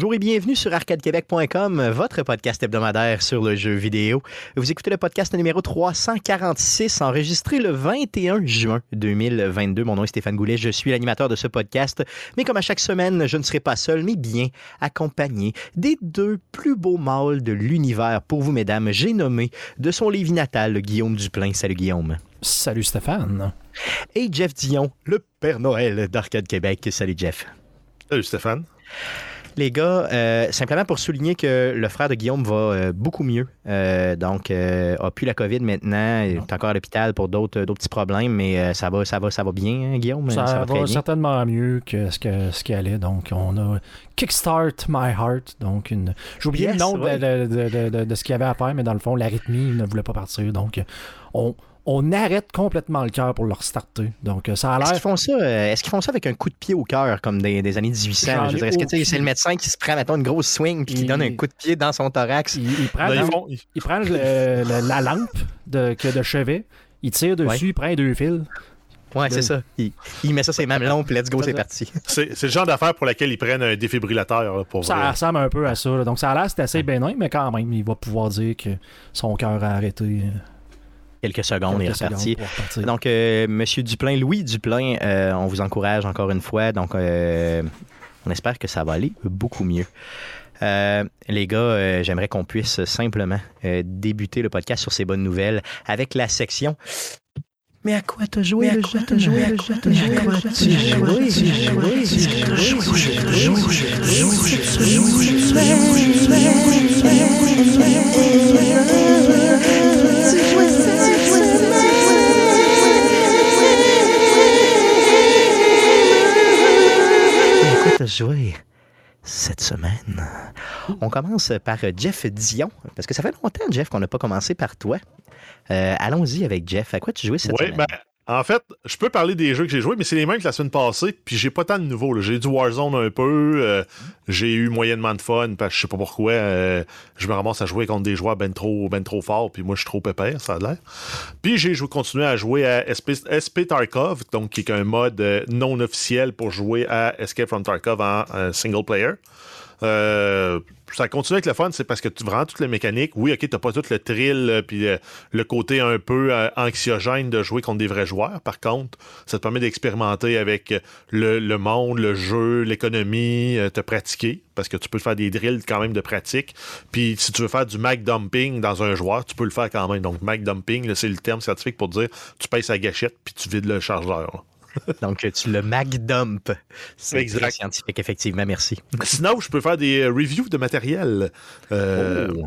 Bonjour et bienvenue sur arcadequebec.com, votre podcast hebdomadaire sur le jeu vidéo. Vous écoutez le podcast numéro 346, enregistré le 21 juin 2022. Mon nom est Stéphane Goulet, je suis l'animateur de ce podcast. Mais comme à chaque semaine, je ne serai pas seul, mais bien accompagné des deux plus beaux mâles de l'univers pour vous, mesdames. J'ai nommé de son lévis natal Guillaume Duplain. Salut Guillaume. Salut Stéphane. Et Jeff Dion, le Père Noël d'Arcade Québec. Salut Jeff. Salut Stéphane. Les gars, euh, simplement pour souligner que le frère de Guillaume va euh, beaucoup mieux. Euh, donc, a plus la COVID maintenant. Il est encore à l'hôpital pour d'autres petits problèmes, mais ça va, ça va, ça va bien, hein, Guillaume? Ça, va, certainement mieux que ce que ce qu'il allait. Donc, on a Kickstart My Heart. Donc, une... j'ai oublié le nom de, de, ce qu'il y avait à faire, mais dans le fond, l'arythmie ne voulait pas partir. Donc, on on arrête complètement le cœur pour leur starter. Donc, euh, ça a l'air. Est-ce qu'ils font ça, euh, est-ce qu'ils font ça avec un coup de pied au cœur, comme des, années 1800? Je est-ce que c'est le médecin qui se prend, mettons, une grosse swing puis qui donne un coup de pied dans son thorax? Il, prend, la lampe de, de chevet, il tire dessus, il prend deux fils. Ouais, c'est ça. Il, met ça sur les mamelons, puis let's go, c'est parti. C'est le genre d'affaire pour laquelle ils prennent un défibrillateur. pour ça ressemble un peu à ça. Donc, ça a l'air c'est assez bénin, mais quand même, il va pouvoir dire que son cœur a arrêté. Quelques secondes, et reparti. Donc, euh, Monsieur Duplain, Louis Duplain, euh, on vous encourage encore une fois. Donc, euh, on espère que ça va aller beaucoup mieux. les gars, j'aimerais qu'on puisse simplement débuter le podcast sur ces bonnes nouvelles avec la section. Mais à quoi t'as joué le jeu? T'as joué le jeu? T'as joué le jeu? Jouer cette semaine. On commence par Jeff Dion, parce que ça fait longtemps, Jeff, qu'on n'a pas commencé par toi. Euh, allons-y avec Jeff. À quoi tu jouais cette semaine? Ben, en fait, je peux parler des jeux que j'ai joués, mais c'est les mêmes que la semaine passée, puis j'ai pas tant de nouveaux. J'ai du Warzone un peu, euh, j'ai eu moyennement de fun, parce que je sais pas pourquoi, euh, je me ramasse à jouer contre des joueurs ben trop, ben trop forts, puis moi je suis trop pépère, ça a l'air. Puis j'ai continué à jouer à SP, Tarkov, donc qui est un mode euh, non officiel pour jouer à Escape from Tarkov en single player. Euh, ça continue avec le fun, c'est parce que tu vraiment toutes les mécaniques. Oui, ok, t'as pas tout le thrill euh, puis euh, le côté un peu anxiogène de jouer contre des vrais joueurs. Par contre, ça te permet d'expérimenter avec le, monde, le jeu, l'économie, te pratiquer parce que tu peux faire des drills quand même de pratique. Puis si tu veux faire du mag dumping dans un joueur, tu peux le faire quand même. Donc mag dumping, c'est le terme scientifique pour dire tu pèses sa gâchette puis tu vides le chargeur. Donc, tu le MacDump. C'est exact. scientifique, effectivement. Merci. Sinon, je peux faire des euh, reviews de matériel. Euh, oh.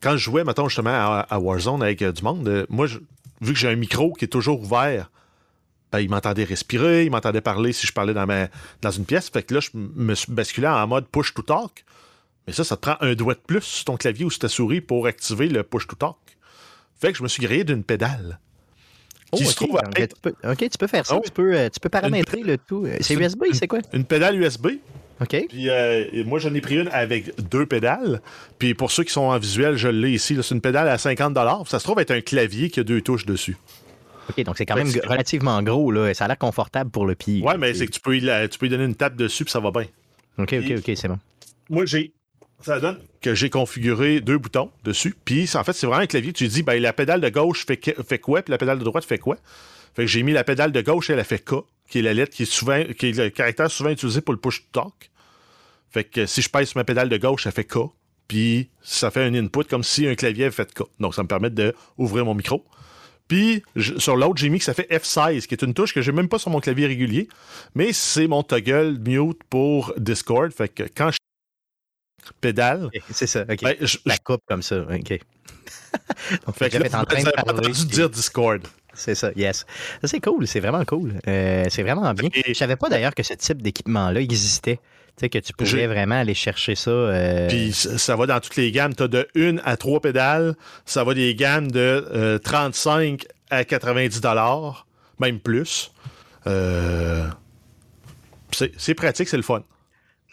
Quand je jouais, maintenant justement, à, Warzone avec euh, du monde, moi, vu que j'ai un micro qui est toujours ouvert, ben, il m'entendait respirer, il m'entendait parler si je parlais dans, ma, dans une pièce. Fait que là, je me suis basculé en mode push to talk. Mais ça, ça te prend un doigt de plus sur ton clavier ou sur ta souris pour activer le push to talk. Fait que je me suis grillé d'une pédale. Oh, OK, tu peux faire ça. Oh. Tu, peux, euh, tu peux paramétrer le tout. Euh, c'est USB, c'est quoi? Une pédale USB. OK. Puis euh, moi, j'en ai pris une avec deux pédales. Puis pour ceux qui sont en visuel, je l'ai ici. C'est une pédale à 50 Ça se trouve être un clavier qui a deux touches dessus. OK, donc c'est quand même relativement gros. Là. Ça a l'air confortable pour le pied. Ouais, mais c'est que tu peux, y, tu peux donner une tape dessus, puis ça va bien. OK, OK, OK, c'est bon. Moi, j'ai ça donne que j'ai configuré deux boutons dessus. Puis en fait, c'est vraiment un clavier. Tu dis, ben, la pédale de gauche fait, fait quoi, puis la pédale de droite fait quoi? Fait que j'ai mis la pédale de gauche, elle a fait K, qui est la lettre qui est souvent, qui est le caractère souvent utilisé pour le push talk. Fait que si je pèse sur ma pédale de gauche, ça fait K. Puis ça fait un input comme si un clavier avait fait K. Donc ça me permet d'ouvrir mon micro. Puis sur l'autre, j'ai mis que ça fait F16, qui est une touche que j'ai même pas sur mon clavier régulier. Mais c'est mon toggle mute pour Discord. Fait que quand je pédale. C'est ça, OK. Ben, la coupe comme ça, OK. Donc, fait que là, en train de parler. dire Discord. C'est ça, yes. Ça, c'est cool, c'est vraiment cool. Euh, c'est vraiment bien. Je savais pas d'ailleurs que ce type d'équipement-là existait. Tu sais, que tu pouvais vraiment aller chercher ça. Euh, Puis ça va dans toutes les gammes. Tu as de 1 à 3 pédales. Ça va des gammes de 35 euh, à 90 même plus. c'est pratique, c'est le fun.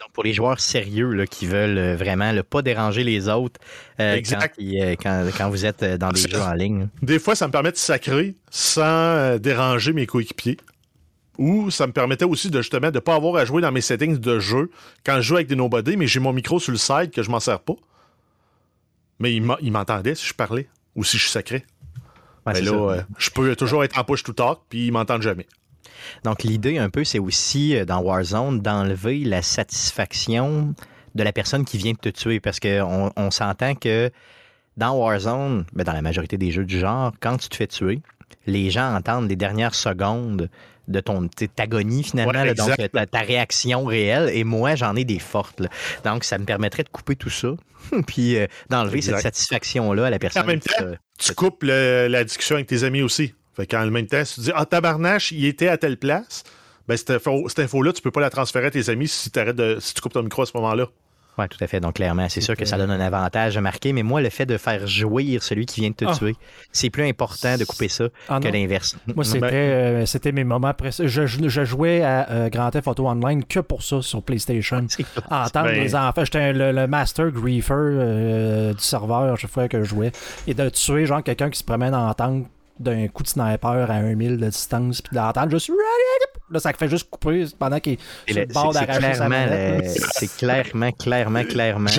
Donc, pour les joueurs sérieux là, qui veulent euh, vraiment ne pas déranger les autres euh, euh, quand, quand, vous êtes dans des jeux en ligne. Des fois, ça me permet de sacrer sans déranger mes coéquipiers. Ou ça me permettait aussi de justement de ne pas avoir à jouer dans mes settings de jeu quand je joue avec des nobody, mais j'ai mon micro sur le side que je m'en sers pas. Mais il m'entendait si je parlais ou si je suis sacré. mais là, euh, je peux toujours être en push to talk, puis ils m'entendent jamais. Donc, l'idée, un peu, c'est aussi euh, dans Warzone d'enlever la satisfaction de la personne qui vient de te tuer. Parce qu'on on, s'entend que dans Warzone, ben dans la majorité des jeux du genre, quand tu te fais tuer, les gens entendent les dernières secondes de ton agonie finalement, donc ta, réaction réelle. Et moi, j'en ai des fortes. Donc, ça me permettrait de couper tout ça, puis euh, d'enlever cette satisfaction-là à la personne. En même temps, tu coupes la discussion avec tes amis aussi. Fait qu'en même temps, si tu dis Ah, tabarnache, il était à telle place, ben cette, info-là, tu peux pas la transférer à tes amis si, de, si tu coupes ton micro à ce moment-là. Oui, tout à fait. Donc, clairement, c'est sûr que ça donne un avantage à marquer, mais moi, le fait de faire jouir celui qui vient de te ah. tuer, c'est plus important de couper ça ah que l'inverse. Moi, c'était, ben- euh, c'était mes moments après Je, je, jouais à euh, Grand Theft Auto Online que pour ça sur PlayStation. Entendre ben- les enfants. J'étais le, master griefer euh, du serveur chaque fois que je jouais. Et de tuer, genre, quelqu'un qui se promène en tank d'un coup de sniper à un mille de distance, puis d'entendre juste Là, ça fait juste couper pendant qu'il est sur le bord d'arracher sa C'est clairement, clairement, clairement.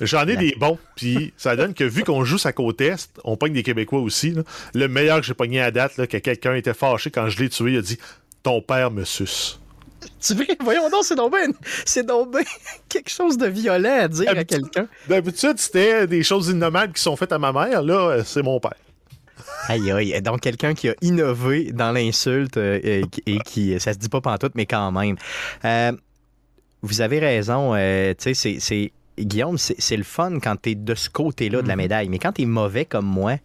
J'en ai, des bons, puis ça donne que vu qu'on joue sa côte Est, on pogne des Québécois aussi. Le meilleur que j'ai pogné à date, là, que quelqu'un était fâché quand je l'ai tué, il a dit Ton père me suce. Tu veux, voyons donc, c'est donc bien, c'est donc quelque chose de violent à dire à quelqu'un. D'habitude, c'était des choses innommables qui sont faites à ma mère. Là, c'est mon père. Aïe, aïe. Donc, quelqu'un qui a innové dans l'insulte euh, et, qui, ça se dit pas pantoute, mais quand même. Euh, vous avez raison. Euh, tu sais, c'est. Guillaume, c'est le fun quand tu es de ce côté-là de la mm-hmm. médaille. Mais quand tu es mauvais comme moi,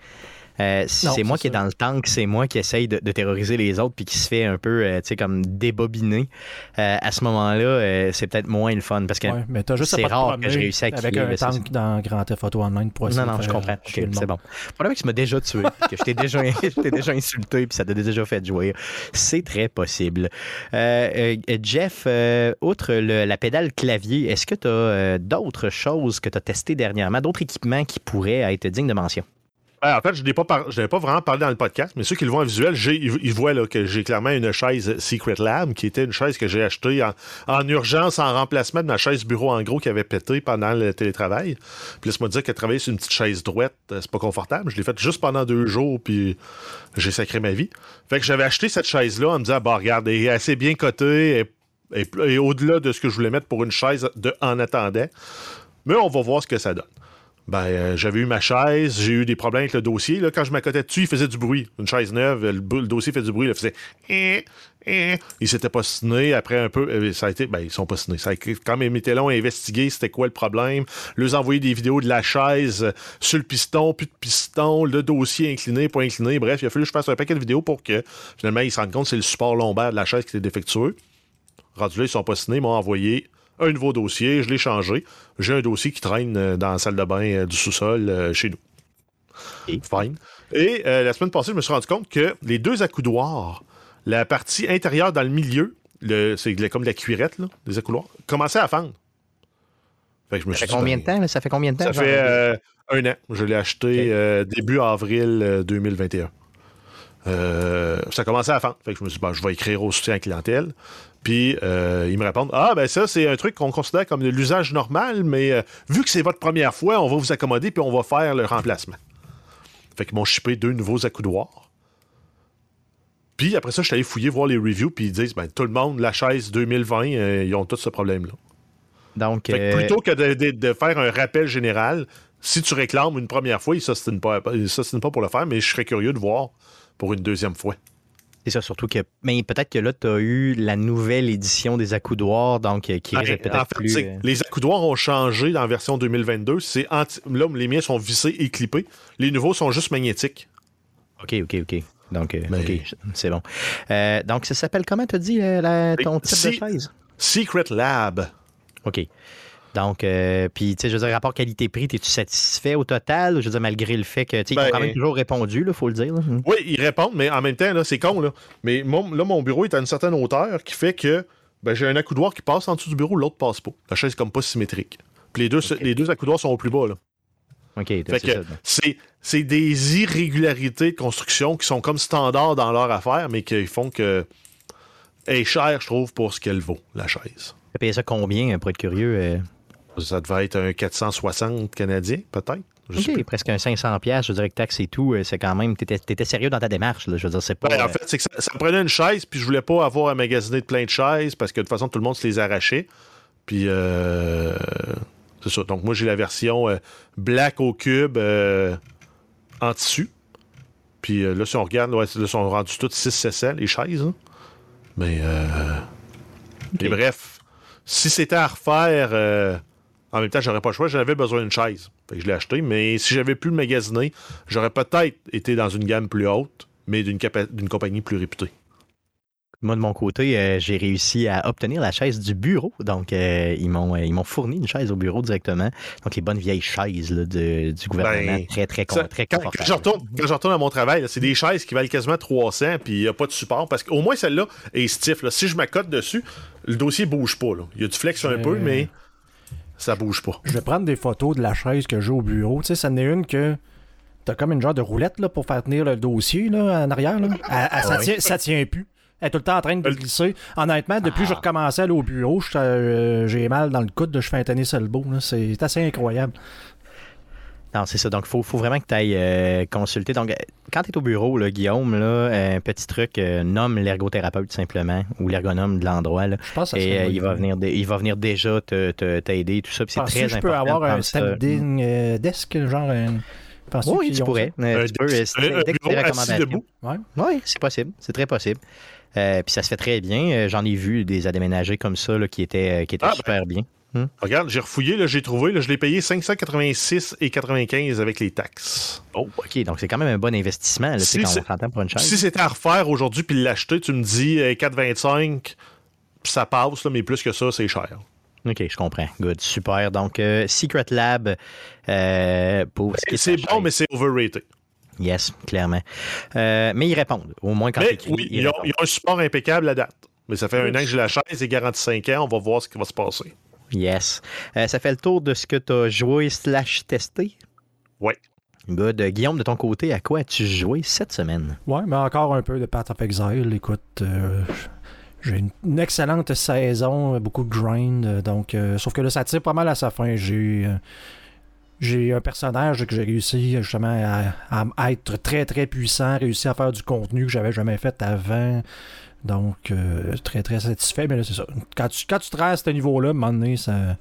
euh, c'est moi qui est dans le tank, c'est moi qui essaye de, terroriser les autres puis qui se fait un peu, euh, tu sais, comme débobiner. Euh, à ce moment-là, c'est peut-être moins le fun parce que c'est rare que je réussisse à Avec un tank dans Grand Theft Auto Online pour Non, non, je comprends. c'est bon. Le problème que tu m'as déjà tué, que je t'ai déjà, déjà insulté puis ça t'a déjà fait jouer. C'est très possible. Jeff, outre la pédale clavier, est-ce que tu as d'autres choses que tu as testées dernièrement, d'autres équipements qui pourraient être dignes de mention? En fait, je n'ai pas, pas vraiment parlé dans le podcast, mais ceux qui le voient en visuel, ils, voient que j'ai clairement une chaise Secret Lab, qui était une chaise que j'ai achetée en, urgence, en remplacement de ma chaise bureau en gros qui avait pété pendant le télétravail. Puis laisse-moi dire que travailler sur une petite chaise droite, euh, c'est pas confortable. Je l'ai faite juste pendant deux jours, puis j'ai sacré ma vie. Fait que j'avais acheté cette chaise-là en me disant, bah regarde, elle est assez bien cotée, et, au-delà de ce que je voulais mettre pour une chaise de, en attendant. Mais on va voir ce que ça donne ben, euh, j'avais eu ma chaise, j'ai eu des problèmes avec le dossier. Là, quand je m'accotais dessus, il faisait du bruit. Une chaise neuve, le, dossier fait du bruit, il faisait. Eh, eh. Il s'était pas signé. Après un peu, euh, ça a été. Ben, ils sont pas signés. Ça a quand même été long à investiguer c'était quoi le problème. Leur envoyer des vidéos de la chaise euh, sur le piston, plus de piston, le dossier incliné, pas incliné. Bref, il a fallu que je fasse un paquet de vidéos pour que finalement ils se rendent compte que c'est le support lombaire de la chaise qui était défectueux. Rendu là, ils sont ils m'ont envoyé un nouveau dossier, je l'ai changé. J'ai un dossier qui traîne euh, dans la salle de bain euh, du sous-sol euh, chez nous. Et? Fine. Et la semaine passée, je me suis rendu compte que les deux accoudoirs, la partie intérieure dans le milieu, c'est comme la cuirette, là, des accoudoirs, commençaient à fendre. ça fait combien de temps? Ça fait combien de temps? Ça fait un an. Je l'ai acheté début avril 2021. ça commençait à fendre. Fait que je me suis dit, ben, je vais écrire au soutien à clientèle. Puis euh, ils me répondent Ah, ben ça, c'est un truc qu'on considère comme de l'usage normal, mais euh, vu que c'est votre première fois, on va vous accommoder puis on va faire le remplacement. Fait qu'ils m'ont shippé deux nouveaux accoudoirs. Puis après ça, je suis allé fouiller, voir les reviews, puis ils disent ben, tout le monde, la chaise 2020, euh, ils ont tout ce problème-là. Donc, fait que plutôt que de, faire un rappel général, si tu réclames une première fois, ils ne pas, pas pour le faire, mais je serais curieux de voir pour une deuxième fois. C'est ça, surtout que. Mais peut-être que là, tu as eu la nouvelle édition des accoudoirs, donc euh, qui risque peut-être plus. Euh, les accoudoirs ont changé dans la version 2022. C'est Là, les miens sont vissés et clippés. Les nouveaux sont juste magnétiques. OK, OK, OK. Donc, euh, c'est bon. donc, ça s'appelle comment, tu as dit, ton type de chaise? Secret Lab. OK. Donc, euh, puis, tu sais, je veux dire, rapport qualité-prix, es-tu satisfait au total? Je veux dire, malgré le fait que, tu sais, ils ont quand même ben, toujours répondu, il faut le dire. Hmm. Oui, ils répondent, mais en même temps, là, c'est con, là. Mais là, mon bureau est à une certaine hauteur qui fait que ben, j'ai un accoudoir qui passe en dessous du bureau, l'autre passe pas. La chaise est comme pas symétrique. Puis les deux, les deux accoudoirs sont au plus bas, là. OK, c'est c'est des irrégularités de construction qui sont comme standards dans leur affaire, mais qui font que est chère, je trouve, pour ce qu'elle vaut, la chaise. Tu payé ça combien, pour être curieux? Euh? Ça devait être un 460 canadien, peut-être? OK, presque un 500 pièces, je dirais que taxe et tout, euh, c'est quand même, t'étais, étais sérieux dans ta démarche, là, je veux dire, c'est pas... Ben, en fait, c'est que ça, me prenait une chaise, puis je voulais pas avoir à magasiner de plein de chaises, parce que de toute façon, tout le monde se les arrachait. Puis, euh, c'est ça. Donc, moi, j'ai la version black au cube en tissu. Puis là, si on regarde, là, ils sont rendus toutes 6 cc les chaises. Hein. Mais, euh... bref, si c'était à refaire, euh, en même temps, j'aurais pas le choix. J'avais besoin d'une chaise. Fait que je l'ai acheté. Mais si j'avais pu le magasiner, j'aurais peut-être été dans une gamme plus haute, mais d'une compagnie plus réputée. Moi, de mon côté, euh, j'ai réussi à obtenir la chaise du bureau. Donc, euh, ils m'ont ils m'ont fourni une chaise au bureau directement. Donc, les bonnes vieilles chaises du gouvernement. Ben, très, très, très quand, quand, je retourne, à mon travail, c'est des chaises qui valent quasiment 300 puis il n'y a pas de support. Parce qu'au moins, celle-là est stiff. Si je m'accote dessus, le dossier bouge pas. Il y a du flex un peu, mais ça bouge pas. Je vais prendre des photos de la chaise que j'ai au bureau. Tu sais, ça n'est une que t'as comme une genre de roulette là, pour faire tenir le dossier là, en arrière. Là. ça, tient, ça tient plus. Elle est tout le temps en train de glisser. Honnêtement, depuis que je ah. recommençais à aller au bureau, euh, j'ai mal dans le coude de je fais un tennis elbow. C'est assez incroyable. Non, c'est ça. Donc, il faut, faut, vraiment que tu ailles euh, consulter. Donc, quand tu es au bureau, là, Guillaume, là, un petit truc, euh, nomme l'ergothérapeute simplement ou l'ergonome de l'endroit. Je pense que Et il, va venir il va venir déjà t'aider, tout ça. c'est très important. je peux avoir un standing desk, genre un... Oui, tu pourrais. c'est des recommandations. Oui, c'est possible. C'est très possible. Euh, puis ça se fait très bien. Euh, j'en ai vu des aménagés comme ça qui étaient, euh, qui étaient ah, super bien. Hmm? Regarde, j'ai refouillé, j'ai trouvé, je l'ai payé 586 et 95 avec les taxes. Oh, OK, donc c'est quand même un bon investissement si quand on pour une chaise. Si c'était à refaire aujourd'hui puis l'acheter, tu me dis 4,25, ça passe, mais plus que ça, c'est cher. OK, je comprends. Good, super. Donc, Secret Lab, pour C'est bon, mais c'est overrated. Yes, clairement. Euh, mais ils répondent, au moins quand ils Oui, ils, ont, un support impeccable à date. Mais ça fait un an que j'ai la chaise et garanti 5 ans. On va voir ce qui va se passer. Yes. Euh, ça fait le tour de ce que tu as joué slash testé? Oui. Good. Guillaume, de ton côté, à quoi as-tu joué cette semaine? Oui, mais encore un peu de Path of Exile. Écoute, euh, j'ai une, excellente saison, beaucoup de grind. Donc, sauf que là, ça tire pas mal à sa fin. J'ai j'ai un personnage que j'ai réussi justement à, être très très puissant, réussi à faire du contenu que j'avais jamais fait avant. Donc, euh, très très satisfait. Mais là, c'est ça. Quand tu, quand tu te à ce niveau-là, à un moment donné, ça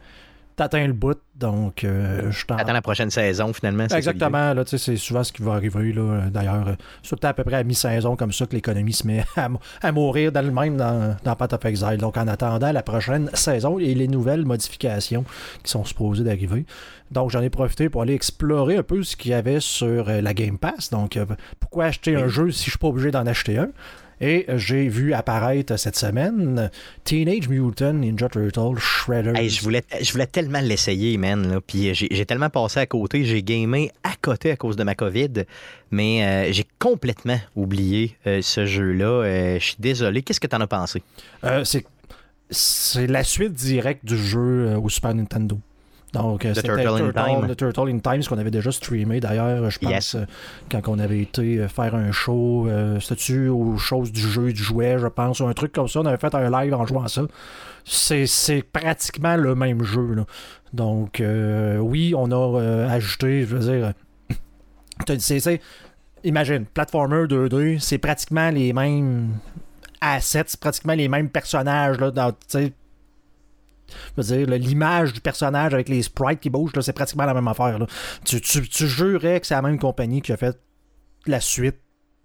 t'atteins le bout, donc euh, je t'attends la prochaine saison finalement. Exactement, là, c'est souvent ce qui va arriver. Là, d'ailleurs, c'est à peu près à mi-saison comme ça que l'économie se met à, mourir d'elle-même dans, dans Path of Exile. Donc en attendant la prochaine saison et les nouvelles modifications qui sont supposées d'arriver. Donc j'en ai profité pour aller explorer un peu ce qu'il y avait sur euh, la Game Pass. Donc euh, pourquoi acheter un jeu si je suis pas obligé d'en acheter un? Et j'ai vu apparaître cette semaine Teenage Mutant Ninja Turtle Shredder. je, voulais, je voulais tellement l'essayer, man. Puis j'ai tellement passé à côté. J'ai gamé à côté à cause de ma COVID. Mais euh, j'ai complètement oublié euh, ce jeu-là. Euh, je suis désolé. Qu'est-ce que tu en as pensé? c'est la suite directe du jeu au Super Nintendo. Donc, euh, c'était Turtle, Time. The Turtle in Time, ce qu'on avait déjà streamé d'ailleurs, je pense, euh, quand on avait été euh, faire un show. C'était-tu aux choses du jeu, du jouet, je pense, ou un truc comme ça. On avait fait un live en jouant à ça. C'est pratiquement le même jeu. Là. Donc, oui, on a ajouté, je veux dire. c'est, imagine, platformer 2D, c'est pratiquement les mêmes assets, pratiquement les mêmes personnages. Là, dans, je veux dire, l'image du personnage avec les sprites qui bougent, c'est pratiquement la même affaire. Tu, tu, jurais que c'est la même compagnie qui a fait la suite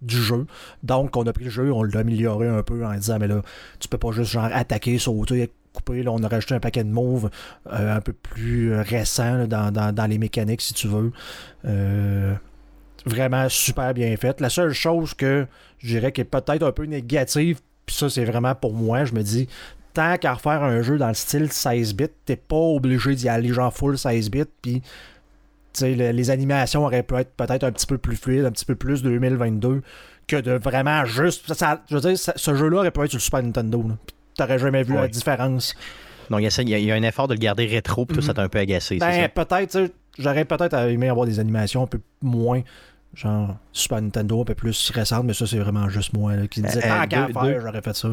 du jeu. Donc, on a pris le jeu, on l'a amélioré un peu en disant, mais là, tu peux pas juste genre attaquer, sauter, couper. Là, on a rajouté un paquet de moves euh, un peu plus récents dans, les mécaniques, si tu veux. Euh, vraiment super bien fait. La seule chose que je dirais qui est peut-être un peu négative, puis ça, c'est vraiment pour moi, je me dis, tant qu'à refaire un jeu dans le style 16 bits, t'es pas obligé d'y aller genre full 16 bits, puis les animations auraient pu être peut-être un petit peu plus fluides, un petit peu plus 2022 que de vraiment juste. Ça, je veux dire, ce jeu-là aurait pu être sur le Super Nintendo. T'aurais jamais vu la différence. Donc, il y, a un effort de le garder rétro, puis ça t'a un peu agacé. Ben, peut-être, j'aurais peut-être aimé avoir des animations un peu moins genre Super Nintendo un peu plus récente, mais ça, c'est vraiment juste moi qui disais tant qu'à faire, j'aurais fait ça.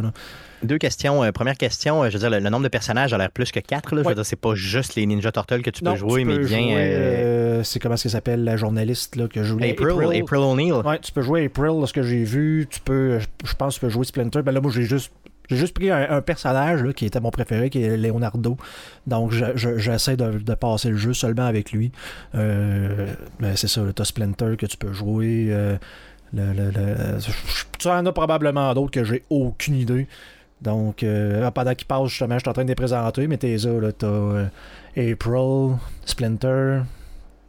Deux questions. première question, je veux dire, le, nombre de personnages a l'air plus que quatre. Là. Je veux dire, c'est pas juste les Ninja Turtles que tu peux jouer, mais bien. c'est comment que s'appelle la journaliste là, que je joue April, April, April O'Neil. Ouais, tu peux jouer April, ce que j'ai vu. Tu peux, je pense que tu peux jouer Splinter. Ben là, moi, j'ai juste j'ai juste pris un, personnage qui était mon préféré, qui est Leonardo. Donc, j'essaie de, passer le jeu seulement avec lui. Euh, ben, c'est ça, le Splinter que tu peux jouer. Euh, tu en as probablement d'autres que j'ai aucune idée. Donc, euh, pendant qu'il passe, justement, je suis en train de les présenter, mais t'es là, t'as April, Splinter.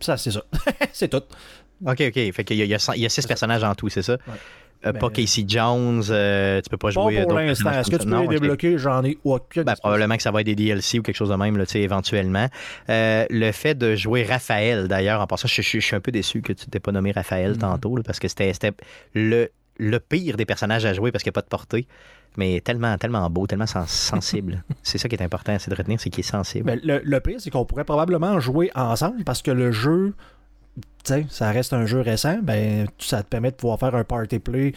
Ça, c'est ça. c'est tout. Ok, ok. Fait qu'il y, a, six personnages en tout, c'est ça? Euh, pas Casey Jones, euh, tu peux pas jouer. Pas pour l'instant. Est-ce que tu peux les débloquer? J'en ai aucun. Ben, probablement que ça va être des DLC ou quelque chose de même, là, éventuellement. Euh, le fait de jouer Raphaël, d'ailleurs, en passant, je, suis un peu déçu que tu t'aies pas nommé Raphaël mm-hmm. tantôt, parce que c'était le, le pire des personnages à jouer parce qu'il n'y a pas de portée mais tellement, tellement beau, tellement sensible. c'est ça qui est important, c'est de retenir, c'est qu'il est sensible. Ben, le, le, pire, c'est qu'on pourrait probablement jouer ensemble parce que le jeu ça reste un jeu récent, ben, ça te permet de pouvoir faire un party play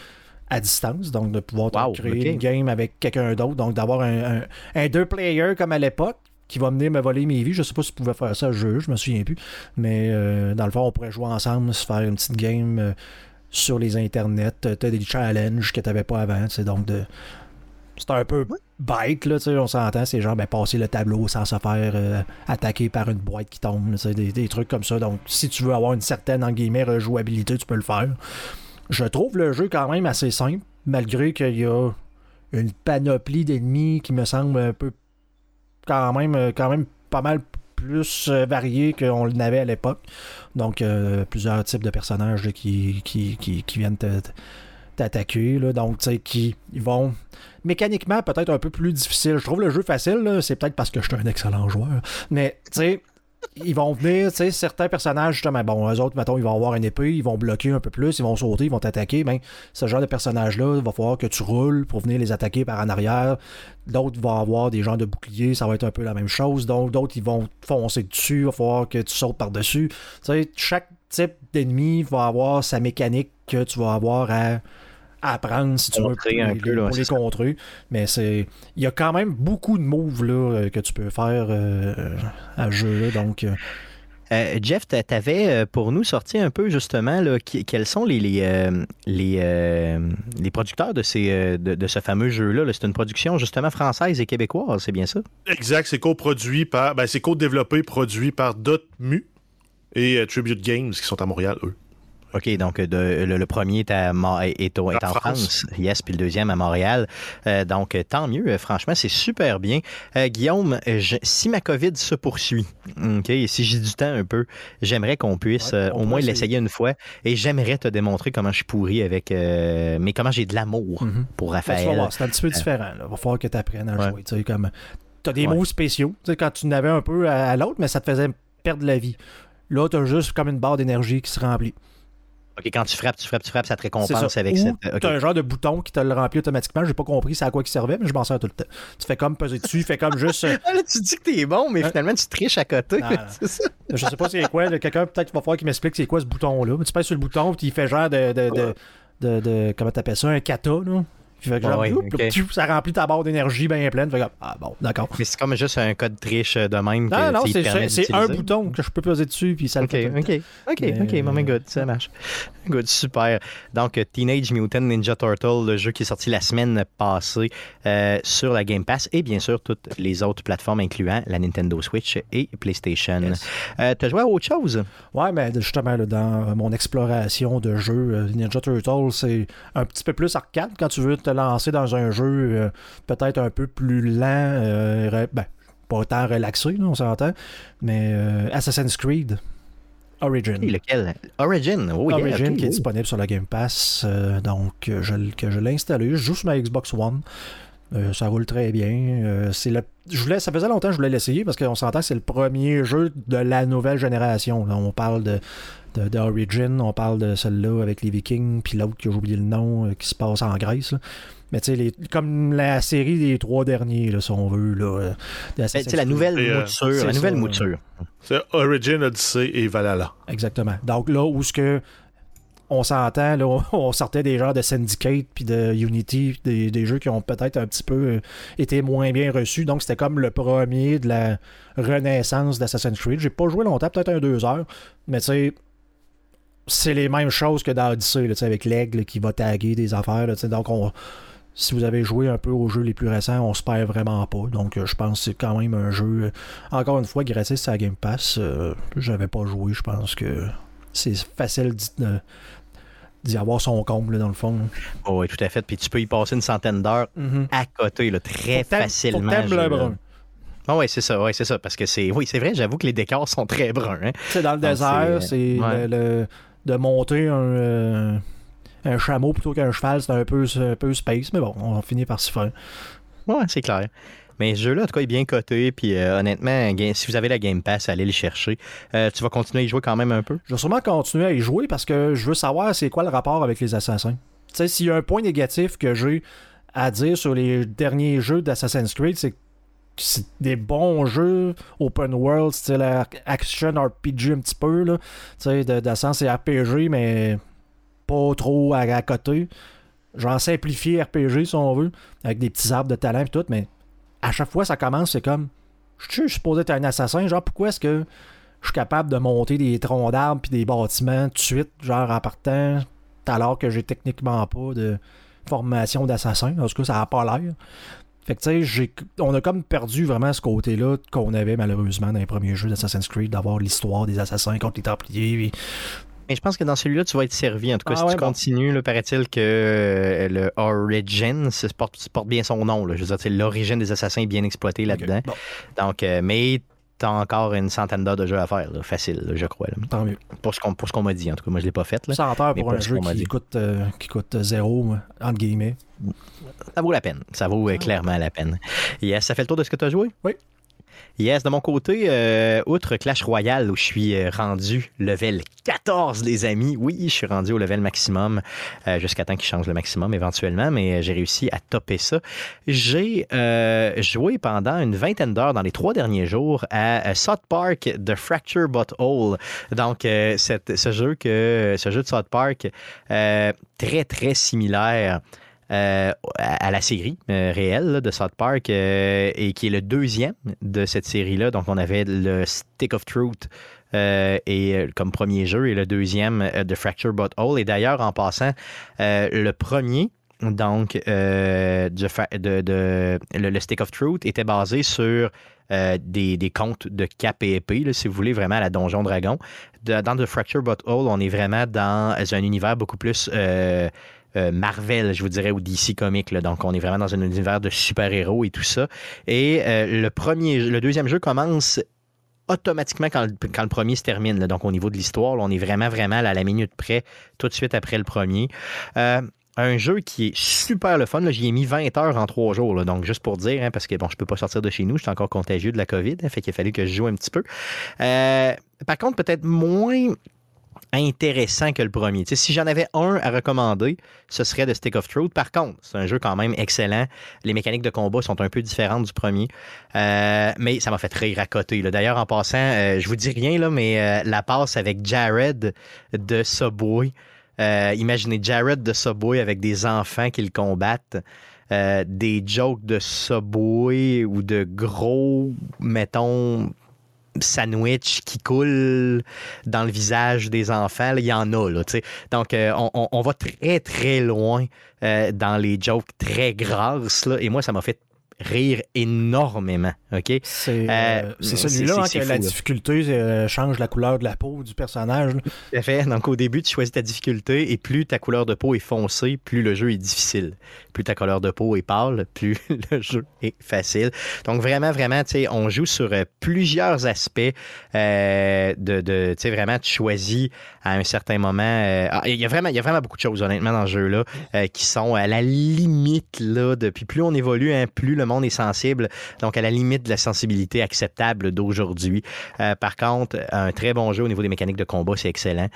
à distance, donc de pouvoir créer une game avec quelqu'un d'autre, donc d'avoir un, deux player comme à l'époque qui va venir me voler mes vies. Je sais pas si tu pouvais faire ça jeu, je me souviens plus, mais euh, dans le fond, on pourrait jouer ensemble, se faire une petite game euh, sur les internets. Tu as des challenges que tu n'avais pas avant, c'est donc de c'est un peu bête, là, on s'entend. C'est genre ben, passer le tableau sans se faire euh, attaquer par une boîte qui tombe. Des, des, trucs comme ça. Donc, si tu veux avoir une certaine, en guillemets, rejouabilité, tu peux le faire. Je trouve le jeu quand même assez simple, malgré qu'il y a une panoplie d'ennemis qui me semble un peu quand même, euh, quand même pas mal plus euh, varié qu'on l'avait à l'époque. Donc, plusieurs types de personnages qui, qui, qui, qui, viennent t'attaquer. Donc, tu sais, qui ils vont mécaniquement peut-être un peu plus difficile. Je trouve le jeu facile, c'est peut-être parce que je suis un excellent joueur. Mais, tu sais, ils vont venir, tu sais, certains personnages, justement, bon, eux autres, mettons, ils vont avoir une épée, ils vont bloquer un peu plus, ils vont sauter, ils vont t'attaquer. Ben, ce genre de personnages-là, il va falloir que tu roules pour venir les attaquer par en arrière. D'autres vont avoir des gens de bouclier, ça va être un peu la même chose. Donc, d'autres, ils vont foncer dessus, il va falloir que tu sautes par-dessus. Tu sais, chaque type d'ennemi va avoir sa mécanique que tu vas avoir à apprendre si tu veux pour, un les, peu, les contrer. Mais c'est il y a quand même beaucoup de moves là, euh, que tu peux faire euh, à jeu. donc. Euh, Jeff, tu avais pour nous sorti un peu justement là, quels sont les, les, les, producteurs de, ces, de, ce fameux jeu-là. c'est une production justement française et québécoise, c'est bien ça? Exact, c'est coproduit par. Ben, c'est co-développé, produit par Dotmu et Tribute Games qui sont à Montréal, eux. OK, donc le, premier est, à, est, en France. Yes, puis le deuxième à Montréal. Euh, donc, tant mieux. Franchement, c'est super bien. Euh, Guillaume, si ma COVID se poursuit, OK, et si j'ai du temps un peu, j'aimerais qu'on puisse euh, au moins l'essayer une fois. Et j'aimerais te démontrer comment je suis pourri avec. mais comment j'ai de l'amour mhm. pour Raphaël. c'est un petit peu différent. Il va falloir que tu apprennes à jouer. Tu comme. as des mots spéciaux, tu sais, quand tu n'avais un peu à, à l'autre, mais ça te faisait perdre la vie. Là, tu as juste comme une barre d'énergie qui se remplit. OK, quand tu frappes, tu frappes, tu frappes, ça te récompense avec ça. Tu as un genre de bouton qui te le remplit automatiquement. J'ai pas compris c'est à quoi il servait, mais je m'en sers tout le temps. Tu fais comme peser dessus, tu fais comme juste. Euh, ah, tu dis que t'es bon, mais hein? finalement tu triches à côté. c'est ça. Je sais pas c'est quoi. Quelqu'un peut-être va falloir qu'il m'explique c'est quoi ce bouton-là. Mais tu pèses sur le bouton, puis il fait genre de. de, de, de, de comment t'appelles ça, un kata, là? Fait que ça remplit ta barre d'énergie bien pleine. Fait ah bon, d'accord. Mais c'est comme juste un code triche de même. Non, non, c'est un bouton que je peux poser dessus, puis ça le fait. OK, OK, OK, OK, moment good, ça marche. Good, super. Donc, Teenage Mutant Ninja Turtle, le jeu qui est sorti la semaine passée euh, sur la Game Pass et bien sûr toutes les autres plateformes, incluant la Nintendo Switch et PlayStation. Euh, tu as joué à autre chose? Ouais, mais justement, dans mon exploration de jeu, euh, Ninja Turtle, c'est un petit peu plus arcade quand tu veux te lancer dans un jeu euh, peut-être un peu plus lent, euh, ben, pas autant relaxé, on s'entend, mais euh, Assassin's Creed. Origin. lequel? Origin, oh, Origin qui est disponible sur la Game Pass, donc je, que je l'ai installé. Je joue sur ma Xbox One. ça roule très bien. c'est le... je voulais, ça faisait longtemps que je voulais l'essayer parce qu'on s'entend que c'est le premier jeu de la nouvelle génération. on parle de, d'Origin, on parle de celle-là avec les Vikings, puis l'autre que j'ai oublié le nom, euh, qui se passe en Grèce. Mais tu sais, comme la série des trois derniers, là, si on veut. Là, c'est la nouvelle mouture. La nouvelle mouture. C'est Origin, Odyssey et Valhalla. Exactement. Donc là où ce que on s'entend, là, on sortait des genres de Syndicate puis de Unity, des, jeux qui ont peut-être un petit peu euh, été moins bien reçus. Donc, c'était comme le premier de la renaissance d'Assassin's Creed. J'ai pas joué longtemps, peut-être un deux heures, mais tu sais, c'est les mêmes choses que dans Odyssey, là, avec l'aigle qui va taguer des affaires. Là, donc, on, si vous avez joué un peu aux jeux les plus récents, on se perd vraiment pas. Donc, euh, je pense que c'est quand même un jeu, euh, encore une fois, gratis à Game Pass. J'avais pas joué, je pense que c'est facile d'y avoir son comble, dans le fond. Oh, oui, tout à fait. Puis tu peux y passer une centaine d'heures mhm. à côté, là, très facilement. Faut le brun. Ah oui, c'est ça, ouais, c'est ça. Parce que c'est. Oui, c'est vrai, j'avoue que les décors sont très bruns. Hein. C'est dans le désert, c'est le, de monter un, euh, un chameau plutôt qu'un cheval, c'est un peu, un peu space, mais bon, on finit par s'y faire. Ouais, c'est clair. Mais ce jeu-là, en tout cas, est bien coté. Puis euh, honnêtement, si vous avez la Game Pass, allez le chercher. Euh, tu vas continuer à y jouer quand même un peu? Je vais sûrement continuer à y jouer parce que je veux savoir c'est quoi le rapport avec les assassins. Tu sais, s'il y a un point négatif que j'ai à dire sur les derniers jeux d'Assassin's Creed, c'est que c'est des bons jeux open world, style action RPG un petit peu, là. De, sens c'est RPG, mais pas trop à, côté. Genre simplifié RPG, si on veut, avec des petits arbres de talent et tout, mais à chaque fois, ça commence, c'est comme. Je suis supposé être un assassin. Genre, pourquoi est-ce que je suis capable de monter des troncs d'arbres puis des bâtiments tout de suite, genre en partant, alors que j'ai techniquement pas de formation d'assassin? En tout cas, ça n'a pas l'air. Fait que tu sais, on a comme perdu vraiment ce côté-là qu'on avait malheureusement dans les premiers jeux d'Assassin's Creed, d'avoir l'histoire des assassins contre les Templiers. Mais je pense que dans celui-là, tu vas être servi. En tout cas, ah si tu continues, le paraît-il que euh, le Origin se porte, bien son nom. Je veux dire, l'origine des assassins est bien exploité là-dedans. Donc, euh, mais t'as encore une centaine d'heures de jeu à faire, facile, je crois. Tant mieux. Pour ce qu'on m'a dit, en tout cas, moi je l'ai pas fait. Là. 100 heures pour un jeu qui coûte, euh, qui coûte zéro, entre guillemets. Ça vaut la peine. Ça vaut clairement la peine. Yes, ça fait le tour de ce que tu as joué? Oui. Yes, de mon côté, euh, outre Clash Royale, où je suis euh, rendu level 14, les amis, oui, je suis rendu au level maximum, euh, jusqu'à temps qu'il change le maximum éventuellement, mais j'ai réussi à topper ça. J'ai joué pendant une vingtaine d'heures dans les trois derniers jours à South Park The Fracture But All. Donc, ce, jeu que, ce jeu de South Park, très, très similaire euh, à la série euh, réelle de South Park euh, et qui est le deuxième de cette série-là. Donc, on avait le Stick of Truth. et comme premier jeu et le deuxième de Fracture But Hole. Et d'ailleurs, en passant, le premier, donc, de, de, le, Stick of Truth était basé sur des, des, contes de cap et épée, si vous voulez, vraiment à la Donjon Dragon. dans The Fracture But Hole, on est vraiment dans un univers beaucoup plus Marvel, je vous dirais, ou DC Comics. Donc, on est vraiment dans un univers de super-héros et tout ça. Et euh, le premier, le deuxième jeu commence automatiquement quand le, premier se termine. Donc, au niveau de l'histoire, on est vraiment, vraiment à la minute près, tout de suite après le premier. Euh, un jeu qui est super le fun. J'y ai mis 20 heures en trois jours. Donc, juste pour dire, hein, parce que bon, je peux pas sortir de chez nous, je suis encore contagieux de la COVID. Hein, fait qu'il a fallu que je joue un petit peu. par contre, peut-être moins intéressant que le premier. si j'en avais un à recommander, ce serait The Stick of Truth. Par contre, c'est un jeu quand même excellent. Les mécaniques de combat sont un peu différentes du premier. Euh, mais ça m'a fait rire à côté. D'ailleurs, en passant, euh, je vous dis rien, là, mais euh, la passe avec Jared de Subway. imaginez Jared de Subway avec des enfants qui le combattent. des jokes de Subway ou de gros, mettons, sandwich qui coule dans le visage des enfants, il y en a. Là, Donc, euh, on, va très, très loin euh, dans les jokes très grasses. Là, et moi, ça m'a fait rire énormément. OK? C'est euh, celui-là hein, que la difficulté change la couleur de la peau du personnage. Tout fait. Donc, au début, tu choisis ta difficulté et plus ta couleur de peau est foncée, plus le jeu est difficile plus ta couleur de peau est pâle, plus le jeu est facile. Donc vraiment, vraiment, tu sais, on joue sur euh, plusieurs aspects euh, de, de tu sais, vraiment, tu choisis à un certain moment. Euh, ah, il, y a vraiment, il y a vraiment beaucoup de choses, honnêtement, dans ce jeu-là, qui sont à la limite, là, depuis plus on évolue, hein, plus le monde est sensible, donc à la limite de la sensibilité acceptable d'aujourd'hui. par contre, un très bon jeu au niveau des mécaniques de combat, c'est excellent.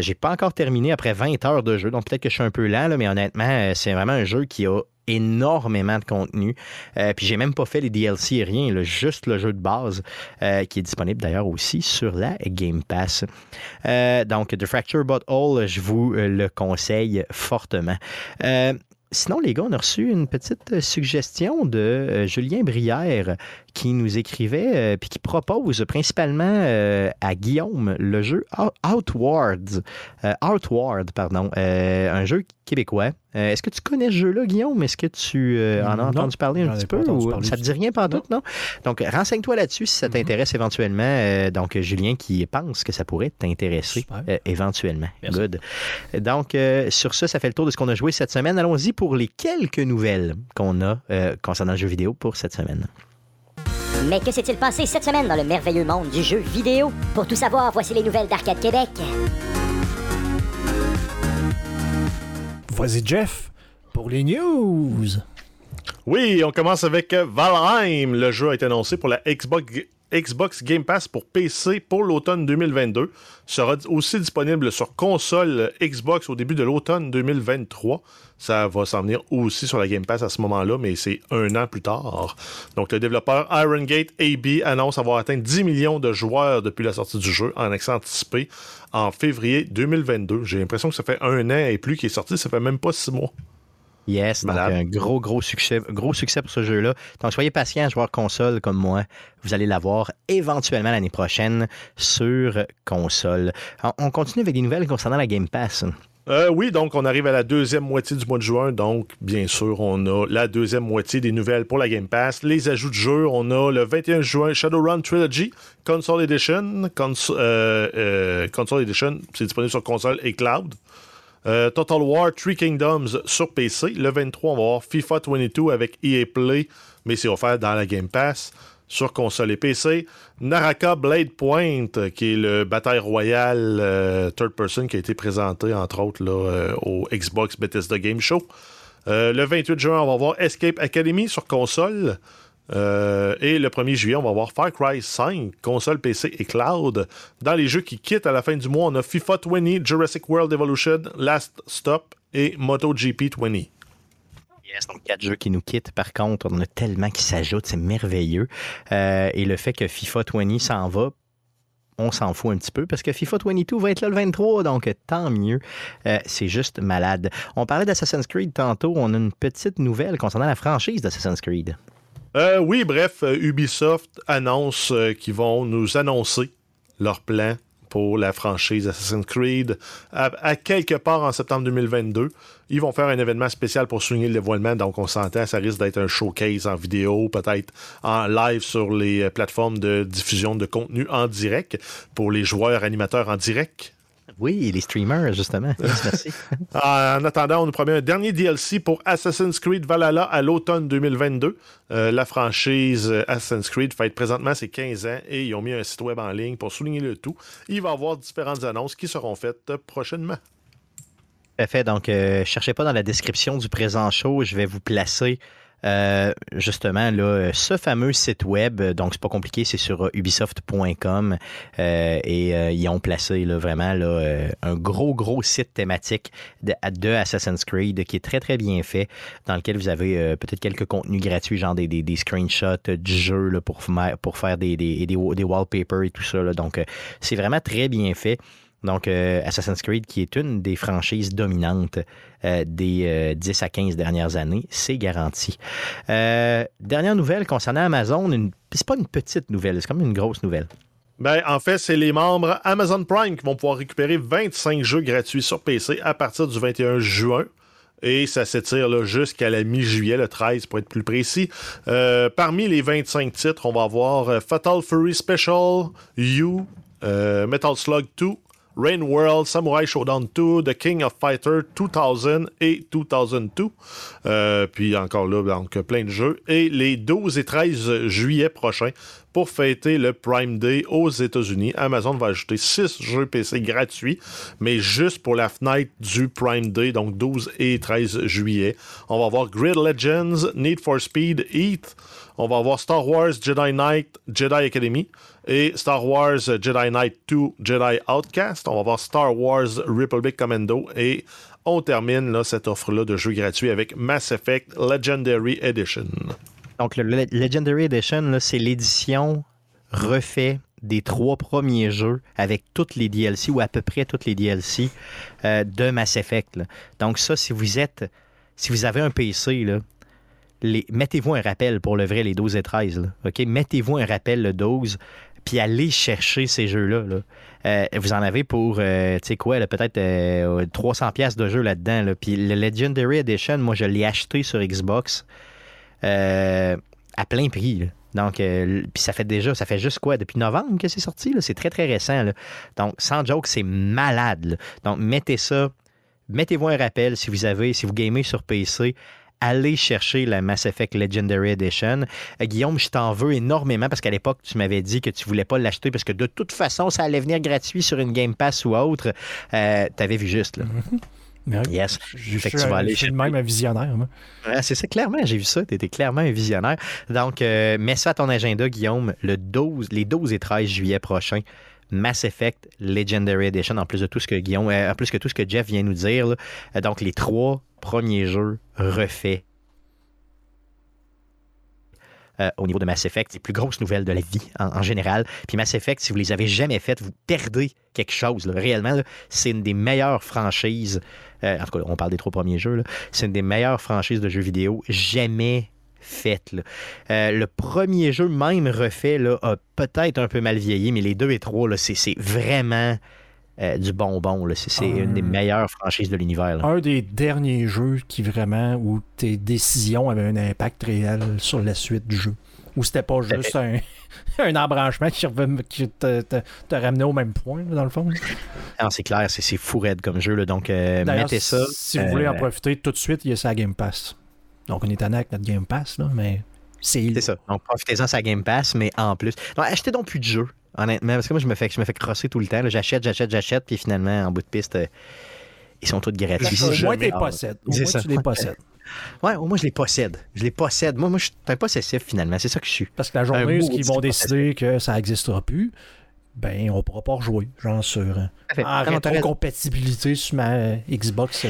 J'ai pas encore terminé après 20 heures de jeu, donc peut-être que je suis un peu lent, là, mais honnêtement, c'est vraiment un jeu qui a énormément de contenu. Euh, puis j'ai même pas fait les DLC et rien, juste le jeu de base euh, qui est disponible d'ailleurs aussi sur la Game Pass. Euh, donc, The Fracture But All, je vous le conseille fortement. Sinon, les gars, on a reçu une petite suggestion de Julien Brière qui nous écrivait euh, puis qui propose principalement euh, à Guillaume le jeu Outward, euh, Outward, pardon, un jeu québécois. Est-ce que tu connais ce jeu-là, Guillaume? Est-ce que tu en as entendu parler un petit peu? Ou ça te dit rien pendant tout, non? Donc, renseigne-toi là-dessus si ça mm-hmm. t'intéresse éventuellement. donc, Julien qui pense que ça pourrait t'intéresser éventuellement. Good. Donc, sur ça, ça fait le tour de ce qu'on a joué cette semaine. Allons-y pour les quelques nouvelles qu'on a concernant le jeu vidéo pour cette semaine. Mais que s'est-il passé cette semaine dans le merveilleux monde du jeu vidéo? Pour tout savoir, voici les nouvelles d'Arcade Québec. Voici Jeff pour les news. Oui, on commence avec Valheim. Le jeu a été annoncé pour la Xbox Xbox Game Pass pour PC pour l'automne 2022 sera aussi disponible sur console Xbox au début de l'automne 2023. Ça va s'en venir aussi sur la Game Pass à ce moment-là, mais c'est un an plus tard. Donc, le développeur Iron Gate AB annonce avoir atteint 10 millions de joueurs depuis la sortie du jeu en accès anticipé en février 2022. J'ai l'impression que ça fait un an et plus qu'il est sorti, ça fait même pas six mois. Yes, donc un gros, gros succès, gros succès pour ce jeu-là. Donc, soyez patients, joueurs console comme moi. Vous allez l'avoir éventuellement l'année prochaine sur console. on continue avec des nouvelles concernant la Game Pass. Euh, oui, donc on arrive à la deuxième moitié du mois de juin. Donc, bien sûr, on a la deuxième moitié des nouvelles pour la Game Pass. Les ajouts de jeu, on a le 21 juin Shadowrun Trilogy, Console Edition. Euh, euh, console Edition, c'est disponible sur console et cloud. Euh, Total War Three Kingdoms sur PC. Le 23, on va avoir FIFA 22 avec EA Play, mais c'est offert dans la Game Pass sur console et PC. Naraka Blade Point, qui est le bataille royale euh, third person qui a été présenté, entre autres, euh, au Xbox Bethesda Game Show. le 28 juin, on va voir Escape Academy sur console. Euh, et le 1er juillet, on va voir Far Cry 5, console PC et cloud. Dans les jeux qui quittent à la fin du mois, on a FIFA 20, Jurassic World Evolution, Last Stop et MotoGP 20. Yes, donc quatre jeux qui nous quittent. Par contre, on a tellement qui s'ajoutent, c'est merveilleux. Euh, et le fait que FIFA 20 s'en va, on s'en fout un petit peu parce que FIFA 22 va être là le 23, donc tant mieux. Euh, c'est juste malade. On parlait d'Assassin's Creed tantôt. On a une petite nouvelle concernant la franchise d'Assassin's Creed. Euh, oui, bref, euh, Ubisoft annonce euh, qu'ils vont nous annoncer leur plan pour la franchise Assassin's Creed à, quelque part en septembre 2022. Ils vont faire un événement spécial pour souligner le dévoilement, donc on s'entend, ça risque d'être un showcase en vidéo, peut-être en live sur les plateformes de diffusion de contenu en direct pour les joueurs animateurs en direct oui, les streamers, justement. Merci. en attendant, on nous promet un dernier DLC pour Assassin's Creed Valhalla à l'automne 2022. Euh, la franchise Assassin's Creed fête présentement ses 15 ans et ils ont mis un site web en ligne pour souligner le tout. Il va y avoir différentes annonces qui seront faites prochainement. Fait, donc, euh, cherchez pas dans la description du présent show, je vais vous placer euh, justement, là, ce fameux site web, donc c'est pas compliqué, c'est sur ubisoft.com euh, et euh, ils ont placé là, vraiment là, un gros, gros site thématique de, Assassin's Creed qui est très, très bien fait, dans lequel vous avez peut-être quelques contenus gratuits, genre des, des, screenshots du jeu là, pour, pour faire des, des, des, wallpapers et tout ça. Là. Donc, c'est vraiment très bien fait. Donc, euh, Assassin's Creed, qui est une des franchises dominantes euh, des 10 euh, à 15 dernières années, c'est garanti. dernière nouvelle concernant Amazon, une... c'est pas une petite nouvelle, c'est comme une grosse nouvelle. Ben, en fait, c'est les membres Amazon Prime qui vont pouvoir récupérer 25 jeux gratuits sur PC à partir du 21 juin. Et ça s'étire jusqu'à la mi-juillet, le 13 pour être plus précis. parmi les 25 titres, on va avoir Fatal Fury Special, You, Metal Slug 2, Rain World, Samurai Showdown 2, The King of Fighter 2000 et 2002. Euh, puis encore là, donc plein de jeux. Et les 12 et 13 juillet prochains, pour fêter le Prime Day aux États-Unis, Amazon va ajouter 6 jeux PC gratuits, mais juste pour la fenêtre du Prime Day, donc 12 et 13 juillet. On va avoir Grid Legends, Need for Speed, Heat. On va avoir Star Wars Jedi Knight, Jedi Academy et Star Wars Jedi Knight 2 Jedi Outcast. On va voir Star Wars Republic Commando et on termine là, cette offre-là de jeux gratuits avec Mass Effect Legendary Edition. Donc, le Legendary Edition, c'est l'édition refait des trois premiers jeux avec toutes les DLC ou à peu près toutes les DLC euh, de Mass Effect. Donc ça, si vous êtes, si vous avez un PC, mettez-vous un rappel pour le vrai, les 12 et 13. OK? Mettez-vous un rappel le 12, puis allez chercher ces jeux-là. Euh, vous en avez pour, euh, tu sais quoi, peut-être 300 pièces de jeu là-dedans. Puis le Legendary Edition, moi, je l'ai acheté sur Xbox à plein prix. Donc, euh, ça fait déjà, ça fait juste quoi, depuis novembre que c'est sorti? C'est très, très récent. Donc, sans joke, c'est malade. Donc, mettez ça, mettez-vous un rappel si vous avez, si vous gamez sur PC, allez chercher la Mass Effect Legendary Edition. Euh, Guillaume, je t'en veux énormément parce qu'à l'époque, tu m'avais dit que tu voulais pas l'acheter parce que de toute façon, ça allait venir gratuit sur une Game Pass ou autre. Euh, tu avais vu juste. Là. yes. Je, suis même un visionnaire. c'est ça, clairement, j'ai vu ça. Tu étais clairement un visionnaire. Donc, euh, mets ça à ton agenda, Guillaume, le 12, les 12 et 13 juillet prochains. Mass Effect Legendary Edition, en plus de tout ce que Guillaume, euh, en plus que tout ce que Jeff vient nous dire. Euh, donc, les trois premiers jeux refaits euh, au niveau de Mass Effect, les plus grosses nouvelles de la vie en, général. Puis Mass Effect, si vous les avez jamais faites, vous perdez quelque chose. Réellement, c'est une des meilleures franchises. En tout cas, on parle des trois premiers jeux. C'est une des meilleures franchises de jeux vidéo jamais faites. Euh, le premier jeu, même refait, là, a peut-être un peu mal vieilli, mais les deux et trois, c'est vraiment. du bonbon. C'est une des meilleures franchises de l'univers. Un des derniers jeux qui vraiment, où tes décisions avaient un impact réel sur la suite du jeu. Ou c'était pas juste un, un embranchement qui, qui te, te, ramenait au même point, dans le fond? c'est clair, c'est fou raide comme jeu. Là, donc, euh, mettez ça. Si vous voulez en euh, profiter tout de suite, il y a ça à Game Pass. Donc, on est en avec notre Game Pass, là, mais c'est. ça. Donc, profitez-en sa Game Pass, mais en plus. achetez donc plus de jeux, honnêtement, parce que moi, je me fais, je me fais crosser tout le temps. J'achète, j'achète, j'achète, puis finalement, en bout de piste, euh, ils sont tous gratuits. Au moins, tu les possèdes. Au moins, tu les possèdes. Ouais, au moins, je les possède. Je les possède. Moi, moi je suis un possessif, finalement. C'est ça que je suis. Parce que la journée où ils vont décider que ça n'existera plus, ben, on pourra pas rejouer, j'en suis sûr. En rétrocompatibilité sur ma Xbox.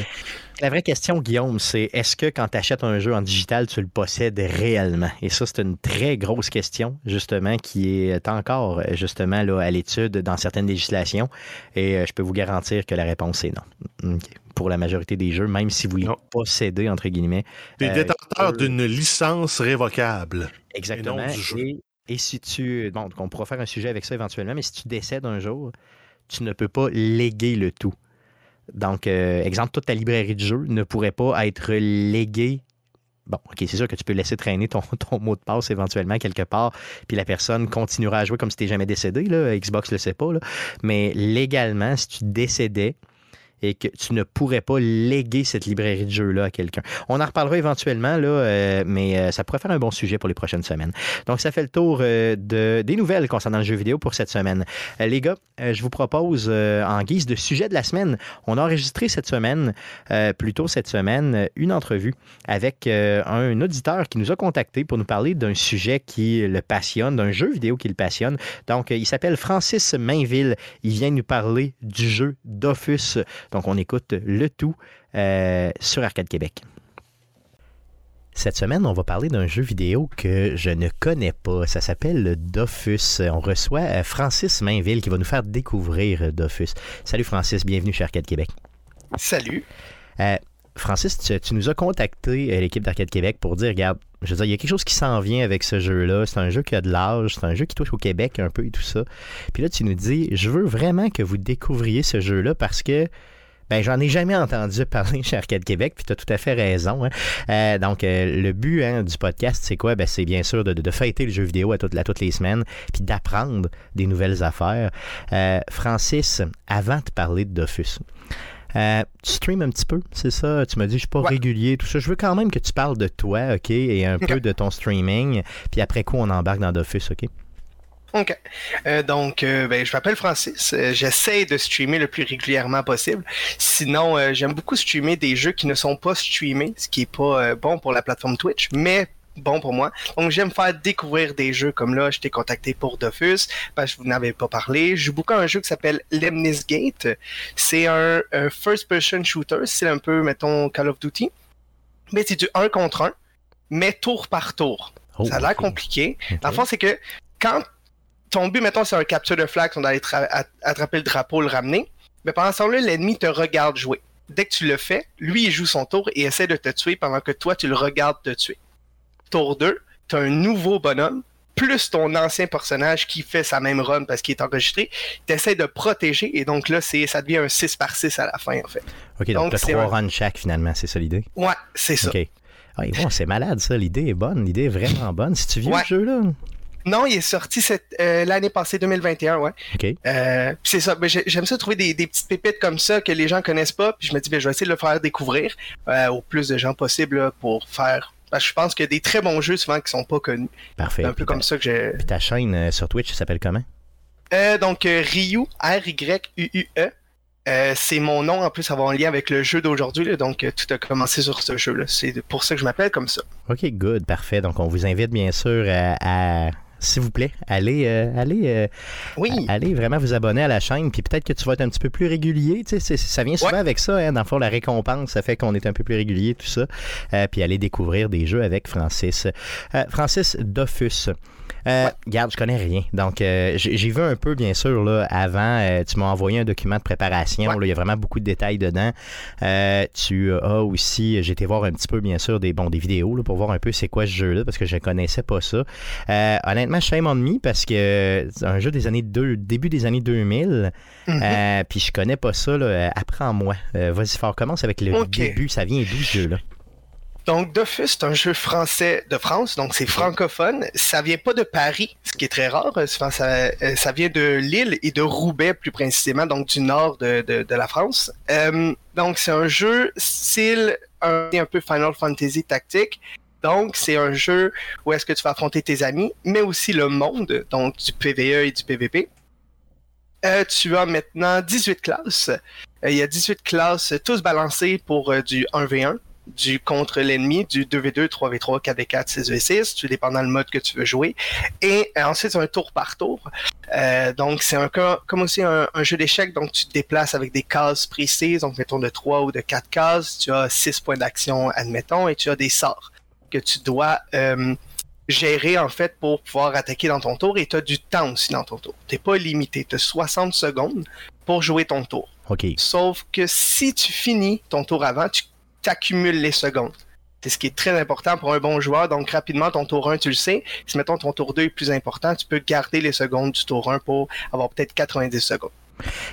La vraie question, Guillaume, c'est est-ce que quand tu achètes un jeu en digital, tu le possèdes réellement? Et ça, c'est une très grosse question, justement, qui est encore, justement, là, à l'étude dans certaines législations. Et euh, je peux vous garantir que la réponse est non. Pour la majorité des jeux, même si vous les possédez, entre guillemets. Des euh, détenteurs d'une licence révocable. Exactement. Et, si tu. Bon, on pourra faire un sujet avec ça éventuellement, mais si tu décèdes un jour, tu ne peux pas léguer le tout. Donc, euh, exemple, toute ta librairie de jeux ne pourrait pas être léguée. Bon, OK, c'est sûr que tu peux laisser traîner ton, mot de passe éventuellement quelque part, puis la personne continuera à jouer comme si tu n'étais jamais décédé. Xbox ne le sait pas. Mais légalement, si tu décédais, et que tu ne pourrais pas léguer cette librairie de jeux-là à quelqu'un. On en reparlera éventuellement, là, euh, mais euh, ça pourrait faire un bon sujet pour les prochaines semaines. Donc, ça fait le tour euh, de, des nouvelles concernant le jeu vidéo pour cette semaine. les gars, je vous propose, en guise de sujet de la semaine, on a enregistré cette semaine, plus tôt cette semaine, une entrevue avec un auditeur qui nous a contacté pour nous parler d'un sujet qui le passionne, d'un jeu vidéo qui le passionne. Donc, il s'appelle Francis Mainville. Il vient nous parler du jeu Dofus. Donc, on écoute le tout euh, sur Arcade Québec. Cette semaine, on va parler d'un jeu vidéo que je ne connais pas. Ça s'appelle Dofus. On reçoit euh, Francis Mainville qui va nous faire découvrir Dofus. Salut Francis, bienvenue chez Arcade Québec. Salut. Euh, Francis, tu, nous as contacté, l'équipe d'Arcade Québec, pour dire, regarde, je veux dire, il y a quelque chose qui s'en vient avec ce jeu-là. C'est un jeu qui a de l'âge, c'est un jeu qui touche au Québec un peu et tout ça. Puis là, tu nous dis, je veux vraiment que vous découvriez ce jeu-là parce que ben, j'en ai jamais entendu parler chez Arcade Québec, puis tu as tout à fait raison. Hein. Euh, donc, euh, le but hein, du podcast, c'est quoi? Ben, c'est bien sûr de, de, fêter le jeu vidéo à, toutes les semaines, puis d'apprendre des nouvelles affaires. Euh, Francis, avant de parler de Dofus, tu streams un petit peu, c'est ça? Tu m'as dit, je suis pas régulier, tout ça. Je veux quand même que tu parles de toi, OK, et un peu de ton streaming. Puis après quoi, on embarque dans Dofus, OK? OK. Euh, donc, euh, ben, je m'appelle Francis. Euh, j'essaie de streamer le plus régulièrement possible. Sinon, j'aime beaucoup streamer des jeux qui ne sont pas streamés, ce qui est pas bon pour la plateforme Twitch. Mais bon pour moi. Donc, j'aime faire découvrir des jeux comme là. Je t'ai contacté pour Dofus parce que vous n'avez pas parlé. Je joue beaucoup à un jeu qui s'appelle Lemnis Gate. C'est un, first-person shooter. C'est un peu, mettons, Call of Duty. Mais c'est du 1 contre 1, mais tour par tour. Oh, ça a l'air compliqué. En fait, c'est que quand ton but, mettons, c'est un capture de flag, on doit aller attraper le drapeau, le ramener. Mais pendant ce temps-là, l'ennemi te regarde jouer. Dès que tu le fais, lui, il joue son tour et essaie de te tuer pendant que toi, tu le regardes te tuer. Tour 2, tu as un nouveau bonhomme, plus ton ancien personnage qui fait sa même run parce qu'il est enregistré, tu essaies de protéger et donc là, ça devient un 6 par 6 à la fin, en fait. OK, donc, tu as trois runs chaque finalement, c'est ça l'idée? Ouais, c'est ça. OK. Ah, bon, c'est malade ça, l'idée est bonne, l'idée est vraiment bonne. Si tu viens le jeu là? Non, il est sorti euh, l'année passée, 2021, ouais. OK. Euh, c'est ça. Ben, j'aime ça trouver des, petites pépites comme ça que les gens connaissent pas. Puis je me dis, ben, je vais essayer de le faire découvrir euh, au plus de gens possible pour faire. Parce que je pense qu'il y a des très bons jeux souvent qui sont pas connus. Parfait. un peu comme ça que j'ai. Puis ta chaîne sur Twitch, s'appelle comment? donc Ryu, R-Y-U-U-E. c'est mon nom en plus avoir un lien avec le jeu d'aujourd'hui, donc tout a commencé sur ce jeu-là. C'est pour ça que je m'appelle comme ça. Ok, good, parfait. Donc on vous invite bien sûr à s'il vous plaît, allez, euh, allez, euh, oui. allez vraiment vous abonner à la chaîne. Puis peut-être que tu vas être un petit peu plus régulier. Tu sais, ça vient souvent avec ça. Hein, dans le fond, la récompense, ça fait qu'on est un peu plus régulier, tout ça. Euh, puis aller découvrir des jeux avec Francis. Francis Dofus. Euh, Garde, je connais rien. Donc, euh, j'ai vu un peu, bien sûr, là, avant. Euh, tu m'as envoyé un document de préparation. il y a vraiment beaucoup de détails dedans. Euh, tu as aussi, j'ai été voir un petit peu, bien sûr, des, bon, des vidéos là, pour voir un peu c'est quoi ce jeu-là, parce que je ne connaissais pas ça. honnêtement, shame on me, parce que c'est un jeu des années deux, début des années 2000. Mm-hmm. puis je connais pas ça. Apprends-moi. Vas-y fort. Commence avec le début. Ça vient d'où ce jeu-là? Donc, Dofus, c'est un jeu français de France, donc c'est francophone. Ça vient pas de Paris, ce qui est très rare. Ça, euh, ça vient de Lille et de Roubaix, plus précisément, donc du nord de, de, la France. Euh, donc, c'est un jeu style un, un peu Final Fantasy tactique. Donc, c'est un jeu où est-ce que tu vas affronter tes amis, mais aussi le monde, donc du PVE et du PVP. Euh, tu as maintenant 18 classes. il y a 18 classes, tous balancées pour du 1v1 du contre l'ennemi, du 2v2, 3v3, 4v4, 6v6, tout dépendant le mode que tu veux jouer. Et euh, ensuite, c'est un tour par tour. Euh, donc, c'est un comme aussi un, jeu d'échecs, donc tu te déplaces avec des cases précises, donc mettons de 3 ou de 4 cases, tu as 6 points d'action, admettons, et tu as des sorts que tu dois euh, gérer en fait pour pouvoir attaquer dans ton tour, et tu as du temps aussi dans ton tour. Tu n'es pas limité, tu as 60 secondes pour jouer ton tour. Sauf que si tu finis ton tour avant, tu accumules les secondes. C'est ce qui est très important pour un bon joueur. Donc, rapidement, ton tour 1, tu le sais. Si, mettons, ton tour 2 est plus important, tu peux garder les secondes du tour 1 pour avoir peut-être 90 secondes.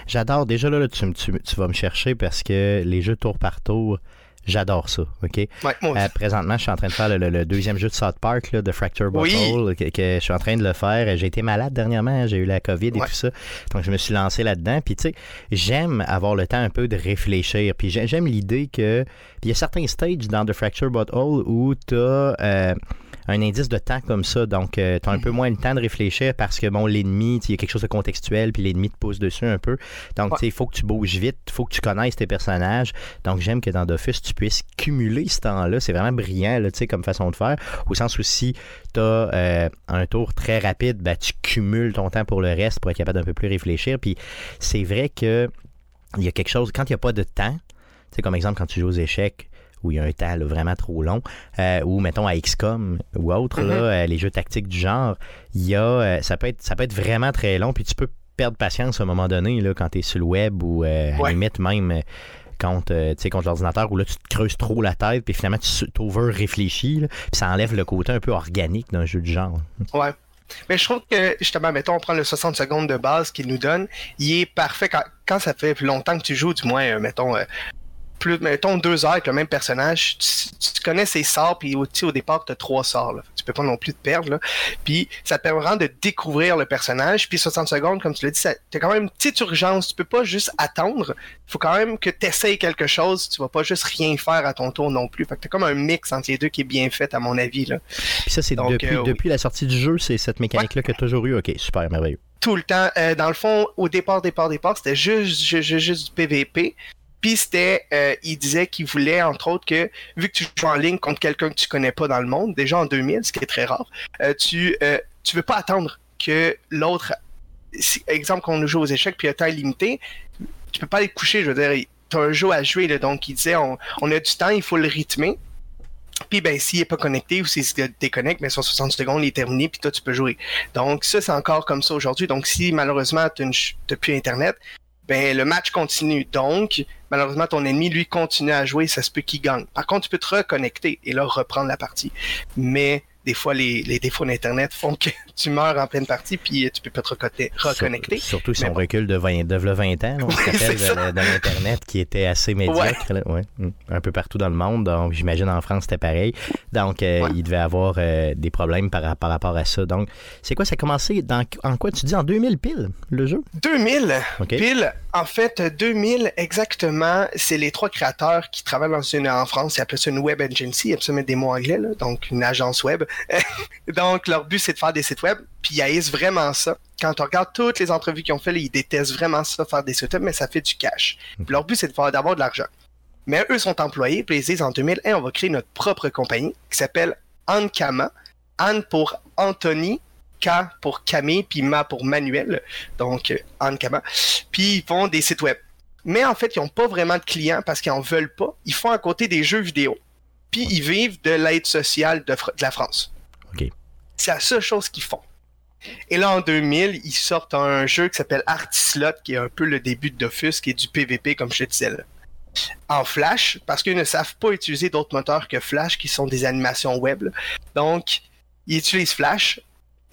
J'adore. Déjà, là, tu, tu, vas me chercher parce que les jeux tour par tour, J'adore ça, OK? Euh, présentement, je suis en train de faire le, deuxième jeu de South Park, là, de Fracture Bottle, que, je suis en train de le faire. J'ai été malade dernièrement, j'ai eu la COVID et tout ça. Donc, je me suis lancé là-dedans. Puis, tu sais, j'aime avoir le temps un peu de réfléchir. Puis, j'aime l'idée que... il y a certains stages dans The Fracture Bottle où tu as... Euh, un indice de temps comme ça. Donc, euh, tu as un peu moins le temps de réfléchir parce que, bon, l'ennemi, il y a quelque chose de contextuel, puis l'ennemi te pose dessus un peu. Donc, il faut que tu bouges vite, il faut que tu connaisses tes personnages. Donc, j'aime que dans Dofus, tu puisses cumuler ce temps-là. C'est vraiment brillant, là, comme façon de faire. Au sens où si tu as euh, un tour très rapide, ben, tu cumules ton temps pour le reste pour être capable d'un peu plus réfléchir. Puis, c'est vrai que il y a quelque chose, quand il n'y a pas de temps, tu sais, comme exemple, quand tu joues aux échecs, où il y a un temps vraiment trop long, euh, ou mettons à XCOM ou autre, là, mm-hmm. euh, les jeux tactiques du genre, il y a, euh, ça, peut être, ça peut être vraiment très long, puis tu peux perdre patience à un moment donné là, quand tu es sur le web ou à la limite même contre, contre l'ordinateur où là tu te creuses trop la tête puis finalement tu t'over-réfléchis puis ça enlève le côté un peu organique d'un jeu du genre. Ouais. Mais je trouve que, justement, mettons, on prend le 60 secondes de base qu'il nous donne, il est parfait quand, quand ça fait longtemps que tu joues, du moins, mettons, plus, mettons, deux heures avec le même personnage, tu, connais ses sorts, puis au, au départ, tu as trois sorts. Là. Tu peux pas non plus te perdre. Là. Puis ça te permet vraiment de découvrir le personnage. Puis 60 secondes, comme tu l'as dit, tu as quand même une petite urgence. Tu peux pas juste attendre. Il faut quand même que tu essayes quelque chose. Tu vas pas juste rien faire à ton tour non plus. Fait que tu comme un mix entre les deux qui est bien fait, à mon avis. Là. Puis ça, c'est depuis, euh, depuis la sortie du jeu, c'est cette mécanique-là que tu as toujours eu. Ok, super, merveilleux tout le temps. Euh, dans le fond, au départ, départ, départ, c'était juste, juste, juste, du PVP. Puis c'était, euh, il disait qu'il voulait, entre autres, que vu que tu joues en ligne contre quelqu'un que tu connais pas dans le monde, déjà en 2000, ce qui est très rare, euh, tu euh, tu veux pas attendre que l'autre, exemple qu'on joue aux échecs puis un temps limité, tu peux pas aller te coucher, je veux dire, tu as un jeu à jouer, là, donc il disait, on, on a du temps, il faut le rythmer. Puis ben s'il est pas connecté ou s'il se déconnecte, mais sur 60 secondes, il est terminé, puis toi tu peux jouer. Donc ça, c'est encore comme ça aujourd'hui. Donc si malheureusement tu n'as plus Internet, ben le match continue. Donc, malheureusement, ton ennemi, lui, continue à jouer, ça se peut qu'il gagne. Par contre, tu peux te reconnecter et là reprendre la partie. Mais des fois, les, défauts d'Internet font que tu meurs en pleine partie, puis tu peux pas te reconnecter. Surtout si on recule de 20, de 20 ans, on se rappelle de, l'Internet qui était assez médiocre, mm, un peu partout dans le monde. Donc, j'imagine en France, c'était pareil. Donc, euh, il devait avoir euh, des problèmes par, par, rapport à ça. Donc, c'est quoi, ça a commencé dans, en quoi tu dis, en 2000 pile, le jeu? 2000 pile. En fait, 2000 exactement, c'est les trois créateurs qui travaillent dans une, en France, ils appellent ça une web agency, ils appellent ça mettre des mots anglais, donc une agence web. Donc, leur but, c'est de faire des sites web, puis ils haïssent vraiment ça. Quand on regarde toutes les entrevues qu'ils ont fait, ils détestent vraiment ça, faire des sites web, mais ça fait du cash. leur but, c'est d'avoir de l'argent. Mais eux sont employés, puis ils disent en 2001, on va créer notre propre compagnie qui s'appelle Ankama. Anne pour Anthony, K pour Camille, puis Ma pour Manuel. Donc, euh, Ankama. Puis ils font des sites web. Mais en fait, ils n'ont pas vraiment de clients parce qu'ils n'en veulent pas. Ils font à côté des jeux vidéo puis ils vivent de l'aide sociale de, la France. C'est la seule chose qu'ils font. Et là, en 2000, ils sortent un jeu qui s'appelle Artislot, qui est un peu le début de Dofus, qui est du PVP, comme je te disais là. En Flash, parce qu'ils ne savent pas utiliser d'autres moteurs que Flash, qui sont des animations web. Donc, ils utilisent Flash.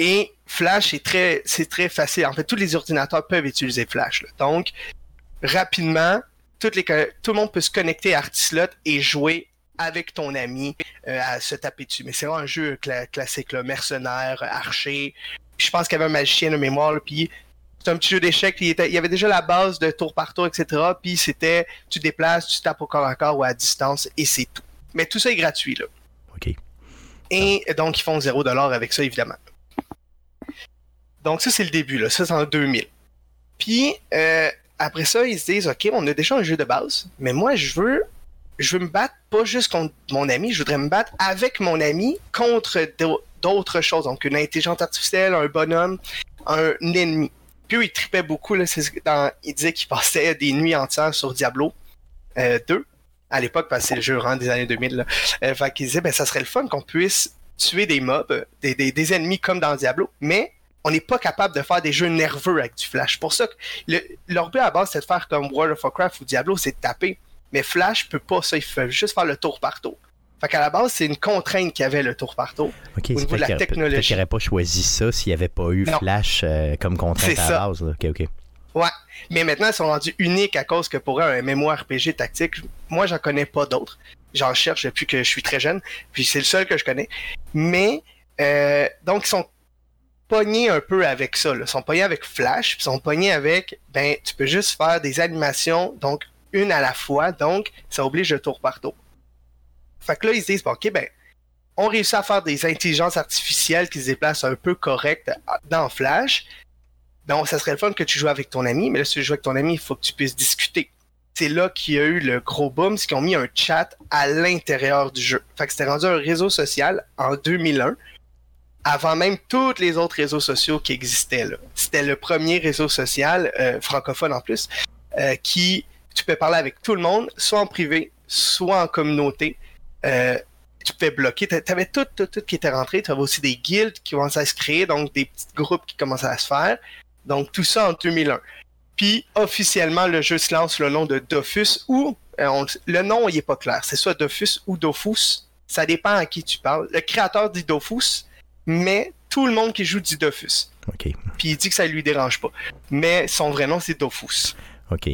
Et Flash est très, c'est très facile. En fait, tous les ordinateurs peuvent utiliser Flash. Donc, rapidement, toutes les, tout le monde peut se connecter à Artislot et jouer avec ton ami euh, à se taper dessus. Mais c'est vraiment un jeu classique, là, mercenaire, archer. je pense qu'il y avait un magicien de mémoire, puis c'est un petit jeu d'échecs. Il, il y avait déjà la base de tour par tour, etc. Puis c'était, tu déplaces, tu tapes au corps à corps ou à distance, et c'est tout. Mais tout ça est gratuit, là. OK. Et donc, ils font 0$ avec ça, évidemment. Donc, ça, c'est le début, là. Ça, c'est en 2000. Puis, euh, après ça, ils se disent, OK, on a déjà un jeu de base, mais moi, je veux je veux me battre pas juste contre mon ami, je voudrais me battre avec mon ami contre d'autres choses. Donc, une intelligence artificielle, un bonhomme, un ennemi. Puis, il tripait beaucoup. Là, dans, il disait qu'il passait des nuits entières sur Diablo 2 euh, à l'époque, parce que c'est le jeu rend des années 2000. Là. Euh, fait qu'il disait, ben, ça serait le fun qu'on puisse tuer des mobs, des, ennemis comme dans Diablo, mais on n'est pas capable de faire des jeux nerveux avec du flash. Pour ça que le, leur but à la base, c'est de faire comme World of Warcraft ou Diablo, c'est de taper. Mais Flash peut pas ça, il fait juste faire le tour par tour. Fait qu'à la base, c'est une contrainte qu'il y avait le tour par tour. au niveau de la technologie. qu'il n'aurait pas choisi ça s'il n'y avait pas eu Flash euh, comme contrainte à la base. Ok, ok. Ouais. Mais maintenant, ils sont rendus uniques à cause que pour eux, un RPG tactique, moi, j'en connais pas d'autres. J'en cherche depuis que je suis très jeune. Puis c'est le seul que je connais. Mais, euh, donc, ils sont pognés un peu avec ça. Ils sont pognés avec Flash. Puis ils sont pognés avec, ben, tu peux juste faire des animations. Donc, une à la fois, donc ça oblige le tour par tour. Fait que là, ils se disent, bon, ok, ben, on réussit à faire des intelligences artificielles qui se déplacent un peu correct dans Flash. Donc, ça serait le fun que tu joues avec ton ami, mais là, si tu joues avec ton ami, il faut que tu puisses discuter. C'est là qu'il y a eu le gros boom, c'est qu'ils ont mis un chat à l'intérieur du jeu. Fait que c'était rendu un réseau social en 2001, avant même tous les autres réseaux sociaux qui existaient. C'était le premier réseau social, euh, francophone en plus, euh, qui tu peux parler avec tout le monde, soit en privé, soit en communauté. Euh, tu peux bloquer. Tu avais tout, tout, tout qui était rentré. Tu avais aussi des guildes qui commençaient à se créer, donc des petits groupes qui commençaient à se faire. Donc tout ça en 2001. Puis officiellement, le jeu se lance le nom de Dofus ou le nom il est pas clair. C'est soit Dofus ou Dofus. Ça dépend à qui tu parles. Le créateur dit Dofus, mais tout le monde qui joue dit Dofus. OK. Puis il dit que ça lui dérange pas. Mais son vrai nom c'est Dofus. OK.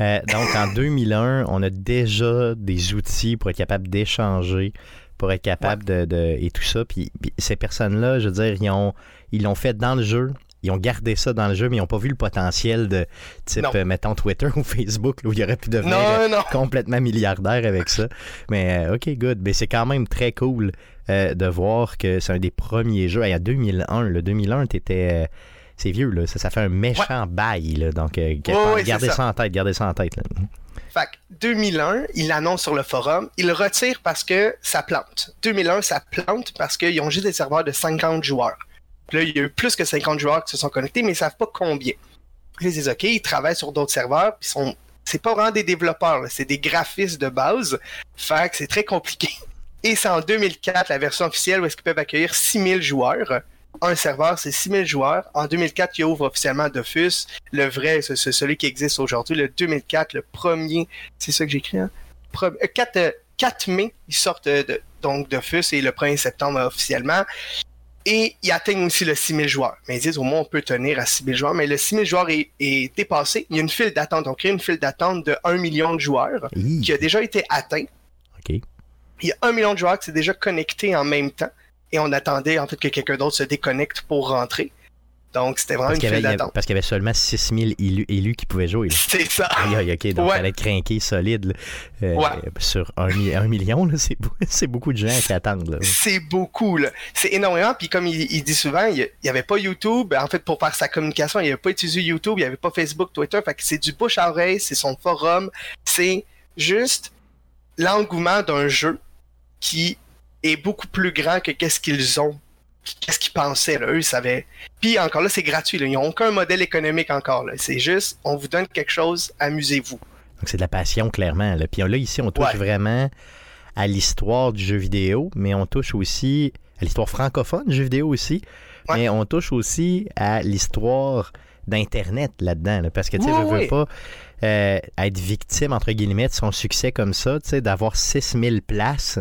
Euh, donc, en 2001, on a déjà des outils pour être capable d'échanger, pour être capable de, Et tout ça. Puis, ces personnes-là, je veux dire, ils ont ils l'ont fait dans le jeu. Ils ont gardé ça dans le jeu, mais ils n'ont pas vu le potentiel de type, euh, mettons, Twitter ou Facebook, où il aurait pu devenir euh, complètement milliardaire avec ça. Mais OK, good. Mais c'est quand même très cool de voir que c'est un des premiers jeux. Il y a 2001, le 2001, t'étais c'est vieux, là. Ça, ça fait un méchant bail, là. Donc, euh, gardez ça. en tête, gardez ça en tête. Fait 2001, il l'annonce sur le forum, il le retire parce que ça plante. 2001, ça plante parce qu'ils ont juste des serveurs de 50 joueurs. Puis là, il y a eu plus que 50 joueurs qui se sont connectés, mais ils savent pas combien. Puis disent, OK, ils travaillent sur d'autres serveurs, puis sont... c'est pas vraiment des développeurs, c'est des graphistes de base. Fait que c'est très compliqué. Et c'est en 2004, la version officielle, où est-ce qu'ils peuvent accueillir 6000 joueurs. Un serveur, c'est 6000 joueurs. En 2004, ils ouvrent officiellement Dofus. Le vrai, c'est celui qui existe aujourd'hui. Le 2004, le premier, c'est ça que j'écris, hein? 4, 4, euh, mai, ils sortent de, donc Dofus et le 1er septembre officiellement. Et ils atteignent aussi le 6000 joueurs. Mais ils disent au moins on peut tenir à 6000 joueurs. Mais le 6000 joueurs est, dépassé. Il y a une file d'attente. On crée une file d'attente de 1 million de joueurs qui a déjà été atteint. Il y a 1 million de joueurs qui s'est déjà connectés en même temps. Et on attendait en fait que quelqu'un d'autre se déconnecte pour rentrer. Donc, c'était vraiment une file d'attente. Parce qu'il y avait seulement 6000 élus, élus qui pouvaient jouer. C'est ça. OK, donc ouais. fallait craquer solide euh, sur un, million. C'est beaucoup de gens qui attendent. C'est beaucoup. C'est énormément. Puis comme il, dit souvent, il n'y avait pas YouTube. En fait, pour faire sa communication, il n'avait pas utilisé YouTube, il n'y avait pas Facebook, Twitter. Fait que c'est du bouche à oreille, c'est son forum. C'est juste l'engouement d'un jeu qui est beaucoup plus grand que qu'est-ce qu'ils ont qu'est-ce qu'ils pensaient, là? eux, ils savaient. Puis encore là, c'est gratuit, ils n'ont aucun modèle économique encore, là. c'est juste, on vous donne quelque chose, amusez-vous. Donc c'est de la passion, clairement. Là. Puis là, ici, on touche vraiment à l'histoire du jeu vidéo, mais on touche aussi à l'histoire francophone du jeu vidéo aussi, mais on touche aussi à l'histoire d'Internet là-dedans, parce que, tu sais, je veux pas euh, être victime, entre guillemets, de son succès comme ça, tu sais, d'avoir 6000 places,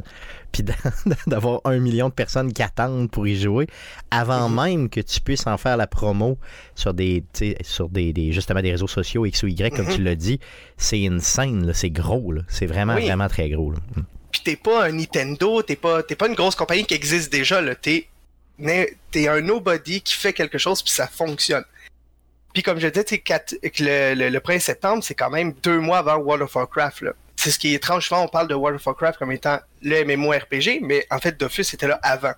puis d'avoir un million de personnes qui attendent pour y jouer, avant mhm. même que tu puisses en faire la promo sur des, sur des, justement des réseaux sociaux X ou Y, comme tu mhm. l'as dit, c'est une scène, c'est gros, c'est vraiment, vraiment très gros. Là. Mm. Puis t'es pas un Nintendo, t'es pas, pas une grosse compagnie qui existe déjà, là. T'es, t'es un nobody qui fait quelque chose puis ça fonctionne. Puis comme je disais, le, le, le 1er septembre, c'est quand même deux mois avant World of Warcraft. C'est ce qui est étrange. Souvent, on parle de World of Warcraft comme étant le MMORPG, mais en fait, Dofus était là avant.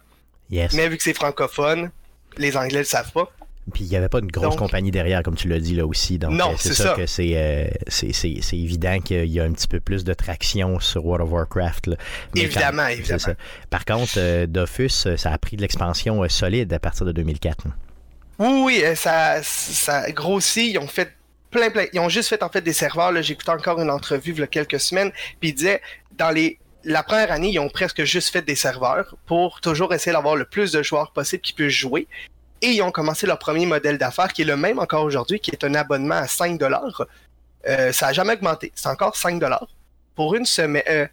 Mais vu que c'est francophone, les Anglais le savent pas. Puis il n'y avait pas une grosse compagnie derrière, comme tu l'as dit là aussi. Donc, non, euh, c'est ça, que euh, c'est, c'est, évident qu'il y a un petit peu plus de traction sur World of Warcraft. évidemment, évidemment. Par contre, euh, Dofus, ça a pris de l'expansion solide à partir de 2004. Oui, oui, euh, ça, ça grossit. Ils ont fait plein, plein. Ils ont juste fait en fait des serveurs. Écouté encore une entrevue il y a quelques semaines. Puis ils disaient, dans les la première année, ils ont presque juste fait des serveurs pour toujours essayer d'avoir le plus de joueurs possible qui puissent jouer. Et ils ont commencé leur premier modèle d'affaires, qui est le même encore aujourd'hui, qui est un abonnement à 5 dollars. Euh, ça n'a jamais augmenté. C'est encore 5 dollars. Pour une semaine, euh,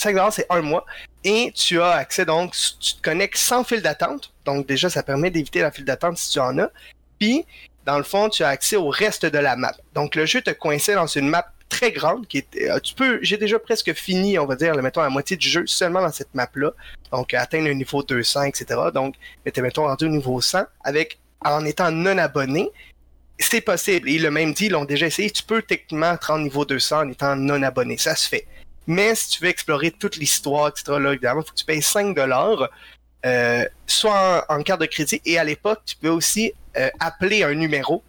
5 c'est un mois. Et tu as accès, donc, tu te connectes sans fil d'attente. Donc, déjà, ça permet d'éviter la file d'attente si tu en as. Puis, dans le fond, tu as accès au reste de la map. Donc, le jeu te coincé dans une map très grande qui euh, tu peux, j'ai déjà presque fini, on va dire, mettons, la moitié du jeu seulement dans cette map-là. Donc, atteindre le niveau 200, etc. Donc, t'es, mettons, rendu au niveau 100 avec, en étant non abonné. C'est possible. Et le même dit, ils l'ont déjà essayé. Tu peux techniquement te rendre niveau 200 en étant non abonné. Ça se fait. Mais si tu veux explorer toute l'histoire, etc., là, évidemment, il faut que tu payes 5 dollars, euh, soit en, carte de crédit, et à l'époque, tu peux aussi euh, appeler un numéro,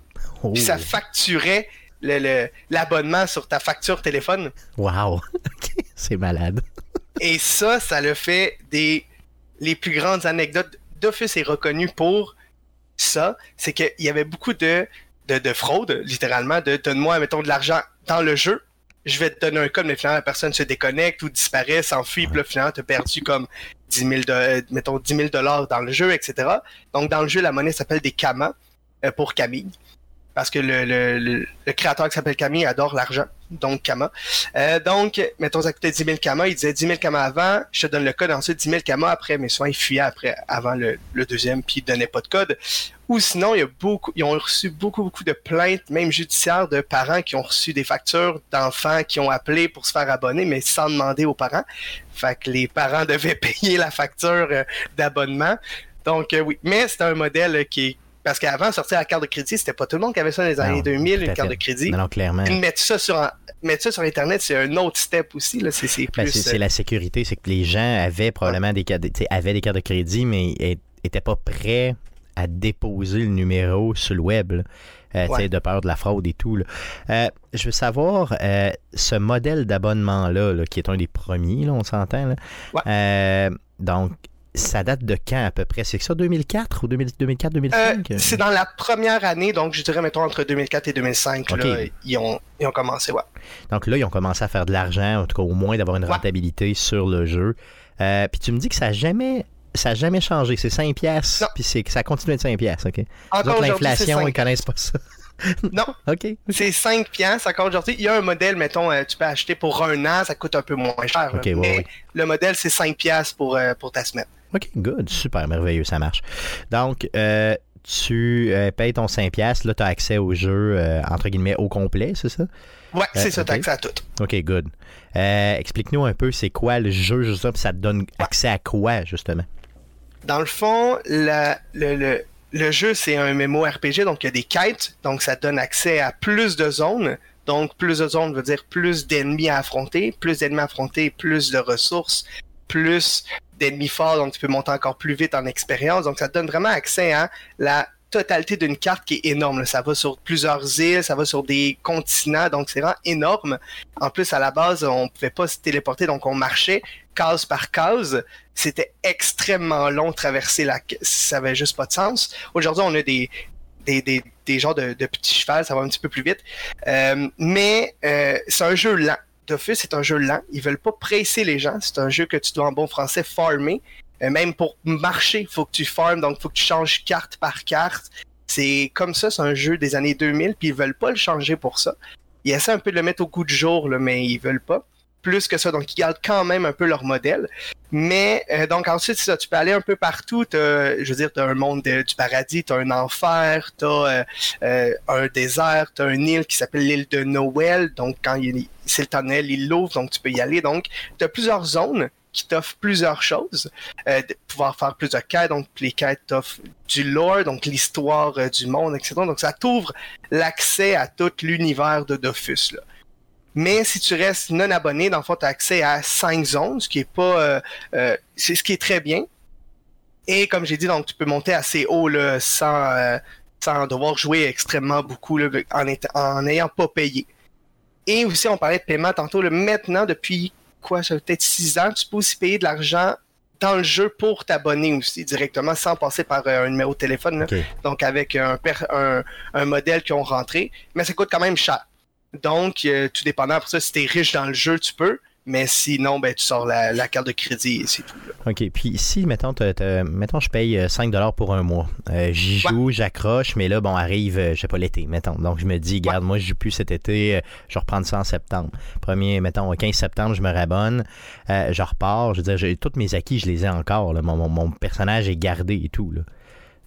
puis ça oh. facturait l'abonnement sur ta facture téléphone. Wow! C'est malade. et ça, ça le fait des les plus grandes anecdotes. Dofus est reconnu pour ça, c'est qu'il y avait beaucoup de, de, de fraude, littéralement, de donne-moi, mettons, de l'argent dans le jeu, je vais te donner un code, mais finalement, la personne se déconnecte ou disparaît, s'enfuit, puis là, finalement, tu as perdu comme 10 000, de, mettons, 10 000 dollars dans le jeu, etc. Donc, dans le jeu, la monnaie s'appelle des Kama euh, pour Camille. Parce que le, le, le, créateur qui s'appelle Camille adore l'argent, donc Kama. Euh, donc, mettons, ça coûtait 10 000 Kama, il disait 10 000 Kama avant, je te donne le code, ensuite 10 000 Kama après, mais souvent il fuyait après, avant le, deuxième, puis il donnait pas de code. Ou sinon, il ils ont reçu beaucoup, beaucoup de plaintes, même judiciaires, de parents qui ont reçu des factures d'enfants qui ont appelé pour se faire abonner, mais sans demander aux parents. Fait que les parents devaient payer la facture euh, d'abonnement. Donc, euh, oui. Mais c'est un modèle qui est parce qu'avant, sortir la carte de crédit, c'était pas tout le monde qui avait ça dans les années 2000, une carte de crédit. Non, clairement. Mettre ça sur, mettre ça sur Internet, c'est un autre step aussi. Là. C'est, c'est, ben, c'est, la sécurité. C'est que les gens avaient probablement des cartes, avaient des cartes de crédit, mais n'étaient pas prêts à déposer le numéro sur le web. Euh, de peur de la fraude et tout. Euh, je veux savoir, euh, ce modèle d'abonnement-là, qui est un des premiers, là, on s'entend, donc, ça date de quand à peu près? C'est ça, 2004 ou 2004-2005? c'est dans la première année, donc je dirais, mettons, entre 2004 et 2005, ils, ont, ils ont commencé, ouais. Donc là, ils ont commencé à faire de l'argent, en tout cas au moins d'avoir une rentabilité sur le jeu. puis tu me dis que ça n'a jamais ça jamais changé. C'est 5 pièces puis ça continue d'être 5 pièces OK? Encore l'inflation, ils connaissent pas ça. non. OK. C'est 5 pièces encore aujourd'hui. Il y a un modèle, mettons, euh, tu peux acheter pour un an, ça coûte un peu moins cher. mais le modèle, c'est 5 pièces pour, euh, pour ta semaine. OK, good. Super merveilleux, ça marche. Donc, euh, tu payes ton 5 pièces, là, tu as accès au jeu, entre guillemets, au complet, c'est ça? Ouais, c'est ça, tu as accès à tout. OK, good. Explique-nous un peu, c'est quoi le jeu, justement, ça te donne accès à quoi, justement? Dans le fond, le, le, jeu, c'est un MMORPG, donc il y a des quêtes, donc ça donne accès à plus de zones. Donc, plus de zones veut dire plus d'ennemis à affronter. Plus d'ennemis à affronter, plus de ressources, plus d'ennemis forts, donc tu peux monter encore plus vite en expérience. Donc, ça donne vraiment accès à la totalité d'une carte qui est énorme. Ça va sur plusieurs îles, ça va sur des continents, donc c'est vraiment énorme. En plus, à la base, on pouvait pas se téléporter, donc on marchait case par case. C'était extrêmement long de traverser la... Ça avait juste pas de sens. Aujourd'hui, on a des, des, des, des genres de, de, petits chevals, ça va un petit peu plus vite. Euh, mais euh, c'est un jeu lent. Dofus, c'est un jeu lent. Ils veulent pas presser les gens. C'est un jeu que tu dois en bon français farmer. Euh, même pour marcher, faut que tu farmes, donc il faut que tu changes carte par carte. C'est comme ça, c'est un jeu des années 2000, puis ils veulent pas le changer pour ça. Ils essaient un peu de le mettre au goût du jour, mais ils veulent pas. Plus que ça, donc ils gardent quand même un peu leur modèle. Mais euh, donc ensuite, tu peux aller un peu partout. je veux dire, tu as un monde du paradis, tu as un enfer, tu as euh, un désert, tu as une île qui s'appelle l'île de Noël. Donc quand c'est le Noël, il l'ouvre, donc tu peux y aller. Donc tu as plusieurs zones qui t'offre plusieurs choses. Euh, de pouvoir faire plusieurs quêtes, donc les quêtes t'offrent du lore, donc l'histoire euh, du monde, etc. Donc ça t'ouvre l'accès à tout l'univers de Dofus. Là. Mais si tu restes non abonné, dans le fond, tu as accès à cinq zones, ce qui est pas. Euh, c'est ce qui est très bien. Et comme j'ai dit, donc tu peux monter assez haut là, sans, sans devoir jouer extrêmement beaucoup là, en n'ayant pas payé. Et aussi, on parlait de paiement tantôt. Là, maintenant, depuis quoi, ça peut-être 6 ans, tu peux aussi payer de l'argent dans le jeu pour t'abonner aussi directement sans passer par euh, un numéro de téléphone. Donc avec un, un, modèle qui ont rentré, mais ça coûte quand même cher. Donc, euh, tout dépendant, pour ça, si t'es riche dans le jeu, tu peux. Mais sinon, ben, tu sors la, carte de crédit et c'est tout. OK. Puis si, mettons, mettons je paye 5 euh, pour un mois. Euh, j'y joue, j'accroche, mais là, bon, arrive, je sais pas, l'été, mettons. Donc, je me dis, garde, moi, je joue plus cet été, je reprends ça en septembre. Premier, mettons, 15 septembre, je me rabonne, je repars. Je veux dire, toutes mes acquis, je les ai encore. Mon, mon, personnage est gardé et tout. Là.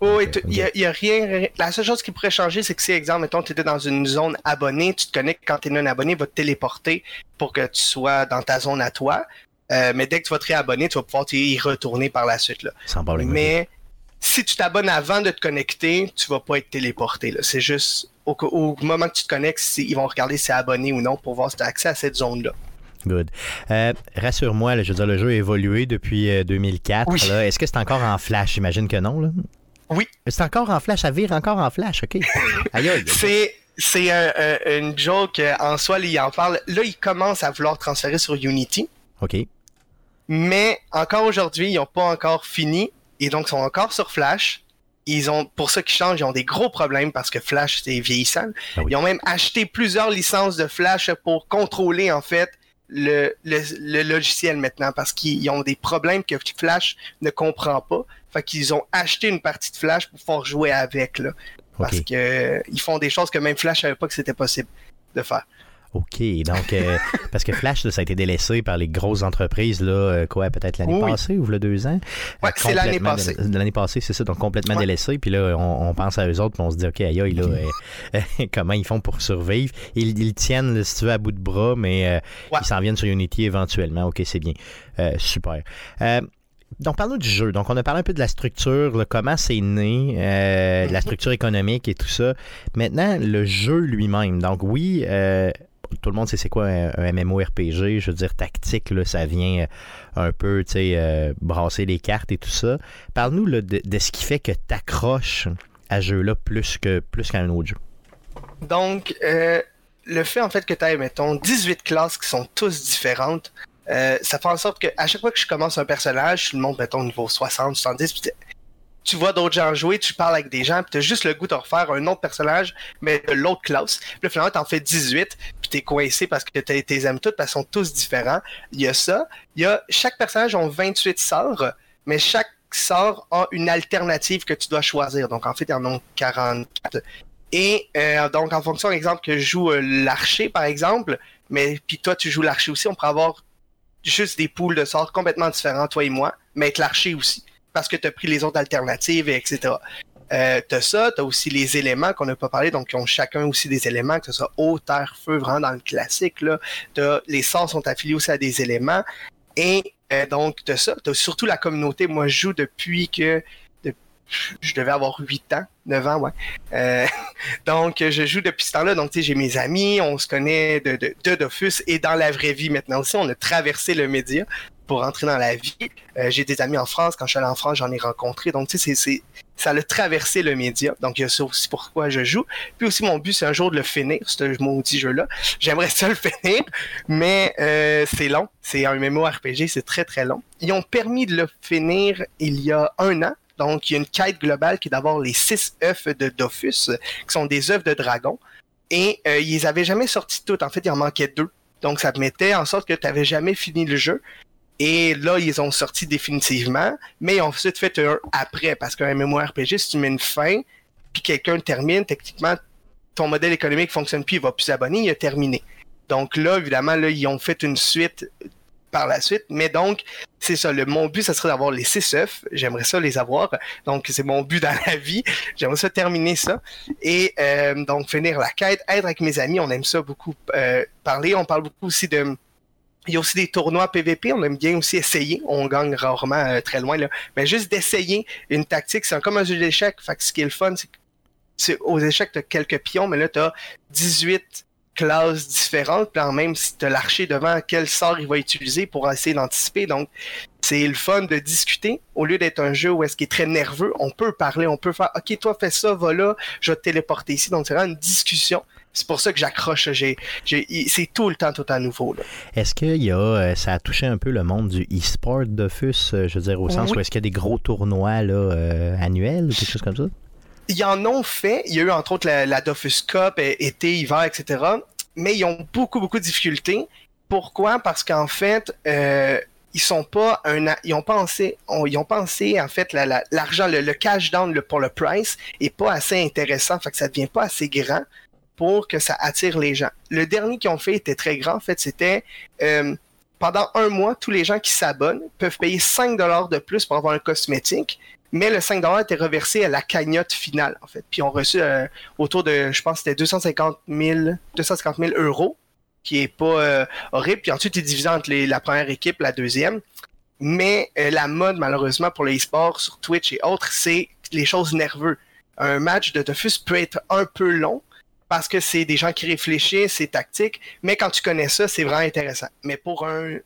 Oui, il n'y a, rien. La seule chose qui pourrait changer, c'est que si, exemple, mettons, tu étais dans une zone abonnée, tu te connectes quand tu es non abonné, va te téléporter pour que tu sois dans ta zone à toi. Euh, mais dès que tu vas te réabonner, tu vas pouvoir y retourner par la suite. Là. Sans problème. Mais si tu t'abonnes avant de te connecter, tu vas pas être téléporté. C'est juste au, moment que tu te connectes, ils vont regarder si tu es abonné ou non pour voir si tu as accès à cette zone-là. Good. Euh, rassure-moi, je veux dire, le jeu a évolué depuis 2004. Euh, Est-ce que c'est encore en flash? J'imagine que non. Là. Oui. C'est encore en flash, ça vire encore en flash, OK? c'est c'est une joke euh, en soi, il en parle. Là, il commence à vouloir transférer sur Unity. OK. Mais encore aujourd'hui, ils n'ont pas encore fini et donc sont encore sur Flash. Ils ont, pour ceux qui changent, ils ont des gros problèmes parce que Flash, c'est vieillissant. Ah ils ont même acheté plusieurs licences de Flash pour contrôler, en fait, le, le, logiciel maintenant parce qu'ils ont des problèmes que Flash ne comprend pas. Fait qu'ils ont acheté une partie de Flash pour pouvoir jouer avec. Là, parce que ils font des choses que même Flash savait pas que c'était possible de faire. OK. Donc, euh, parce que Flash, ça a été délaissé par les grosses entreprises, là, euh, quoi, peut-être l'année passée ou le deux ans? Oui, c'est l'année passée. L'année passée, c'est ça, donc complètement délaissé. Puis là, on, pense à eux autres, puis on se dit, OK, aïe, aïe, là, euh, comment ils font pour survivre? Ils, ils tiennent, si tu veux, à bout de bras, mais ils s'en viennent sur Unity éventuellement. OK, c'est bien. super. Donc, parlons du jeu. Donc, on a parlé un peu de la structure, comment c'est né, de la structure économique et tout ça. Maintenant, le jeu lui-même. Donc, oui, tout le monde sait c'est quoi un, MMORPG. Je veux dire, tactique, là, ça vient un peu, sais, brasser les cartes et tout ça. Parle-nous de, de, ce qui fait que tu accroches à ce jeu-là plus que plus qu'à un autre jeu. Donc, le fait en fait que tu aies, mettons, 18 classes qui sont tous différentes, euh, ça fait en sorte que à chaque fois que je commence un personnage, je le montre, mettons, au niveau 60, 70, puis tu vois d'autres gens jouer, tu parles avec des gens, puis tu as juste le goût de refaire un autre personnage, mais de l'autre classe. Puis finalement, t'en fais 18, puis t'es coincé parce que t'es aimes toutes, parce qu'ils sont tous différents. Il y a ça. Il y a, chaque personnage a 28 sorts, mais chaque sort a une alternative que tu dois choisir. Donc, en fait, il y en a 44. Et euh, donc, en fonction, exemple, que je joue euh, l'archer, par exemple, mais puis toi, tu joues l'archer aussi, on pourrait avoir juste des poules de sorts complètement différents, toi et moi, mais avec l'archer aussi, parce que tu as pris les autres alternatives, etc. Euh, t'as ça, t'as aussi les éléments qu'on n'a pas parlé, donc qui ont chacun aussi des éléments, que ce soit eau, terre, feu, vraiment dans le classique. Là. les sorts sont affiliés aussi à des éléments. Et euh, donc, t'as ça. T'as surtout la communauté. Moi, je joue depuis que je devais avoir 8 ans, 9 ans, ouais. Euh, donc, je joue depuis ce temps-là. Donc, tu sais, j'ai mes amis, on se connaît de, de, Dofus et dans la vraie vie maintenant aussi. On a traversé le média pour entrer dans la vie. Euh, j'ai des amis en France. Quand je suis allé en France, j'en ai rencontré. Donc, tu sais, c'est, ça a traversé le média. Donc, ça aussi pourquoi je joue. Puis aussi, mon but, c'est un jour de le finir, ce maudit jeu-là. J'aimerais ça le finir, mais euh, c'est long. C'est un MMORPG, c'est très, très long. Ils ont permis de le finir il y a un an donc, il y a une quête globale qui est d'avoir les six œufs de Dofus, qui sont des œufs de dragon. Et euh, ils avaient jamais sorti toutes. En fait, il en manquait deux. Donc, ça mettait en sorte que tu n'avais jamais fini le jeu. Et là, ils ont sorti définitivement, mais ils ont ensuite fait un après, parce qu'un MMORPG, si tu mets une fin, puis quelqu'un termine, techniquement, ton modèle économique fonctionne plus, il va plus s'abonner, il a terminé. Donc là, évidemment, là, ils ont fait une suite par la suite. Mais donc, c'est ça. Le, mon but, ça serait d'avoir les six œufs. J'aimerais ça les avoir. Donc, c'est mon but dans la vie. J'aimerais ça terminer ça. Et euh, donc, finir la quête, être avec mes amis. On aime ça beaucoup euh, parler. On parle beaucoup aussi de... Il y a aussi des tournois PVP, on aime bien aussi essayer. On gagne rarement euh, très loin, là. Mais juste d'essayer une tactique, c'est comme un jeu d'échecs. Fait que ce qui est le fun, c'est aux échecs, tu as quelques pions, mais là, tu as 18 classes différentes, puis même si tu as l'archer devant, quel sort il va utiliser pour essayer d'anticiper. Donc, c'est le fun de discuter au lieu d'être un jeu où est-ce qu'il est très nerveux. On peut parler, on peut faire OK, toi fais ça, va là, je vais te téléporter ici. Donc, c'est vraiment une discussion. C'est pour ça que j'accroche. J'ai, c'est tout le temps tout à nouveau. Est-ce y a, euh, ça a touché un peu le monde du e-sport d'Offus, euh, je veux dire, au sens où est-ce qu'il y a des gros tournois là, euh, annuels ou quelque chose comme ça? ils en ont fait. Il y a eu entre autres la, Dofus Cup, été, hiver, etc. Mais ils ont beaucoup, beaucoup de difficultés. Pourquoi? Parce qu'en fait, euh, ils sont pas un, ils ont pensé, ils ont pensé en fait l'argent, le, cash down pour le price est pas assez intéressant, fait que ça devient pas assez grand pour que ça attire les gens. Le dernier qu'ils ont fait était très grand, en fait, c'était euh, pendant un mois, tous les gens qui s'abonnent peuvent payer 5 dollars de plus pour avoir un cosmétique, mais le 5 était reversé à la cagnotte finale, en fait. Puis on reçu euh, autour de, je pense, c'était 250 000, 250 000 euros, qui est pas euh, horrible. Puis ensuite, il est divisé entre la première équipe, la deuxième. Mais la mode, malheureusement, pour les sports sur Twitch et autres, c'est les choses nerveuses. Un match de Dofus peut être un peu long, parce que c'est des gens qui réfléchissent, c'est tactique, mais quand tu connais ça, c'est vraiment intéressant. Mais pour un,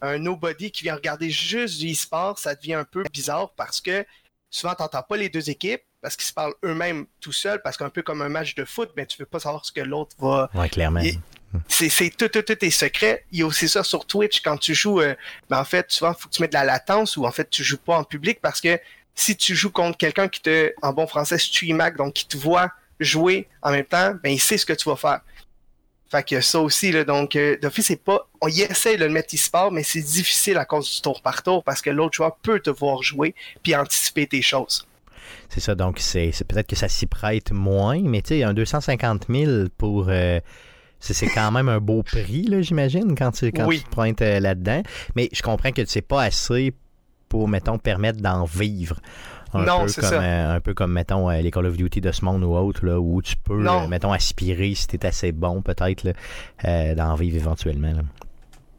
un nobody qui vient regarder juste du e-sport, ça devient un peu bizarre parce que souvent, tu n'entends pas les deux équipes parce qu'ils se parlent eux-mêmes tout seuls, parce qu'un peu comme un match de foot, ben, tu veux pas savoir ce que l'autre va. Ouais, clairement. C'est tout, tout, tout est secret. Il y a aussi ça sur Twitch quand tu joues. Euh, ben, en fait, souvent, il faut que tu mettes de la latence ou en fait, tu joues pas en public parce que si tu joues contre quelqu'un qui te, en bon français, streamac, donc qui te voit jouer en même temps, ben, il sait ce que tu vas faire. Fait que ça aussi, là, donc, euh, d'office, c'est pas. On y essaie de le mettre e-sport, mais c'est difficile à cause du tour par tour parce que l'autre joueur peut te voir jouer puis anticiper tes choses. C'est ça, donc c'est peut-être que ça s'y prête moins, mais tu sais, un 250 000 pour. Euh, c'est quand même un beau prix, j'imagine, quand, tu, quand tu te pointes euh, là-dedans. Mais je comprends que c'est pas assez pour, mettons, permettre d'en vivre. Un non, peu comme, ça. un peu comme, mettons, euh, les Call of Duty de ce monde ou autre, là, où tu peux, euh, mettons, aspirer, si t'es assez bon, peut-être, euh, d'en vivre éventuellement.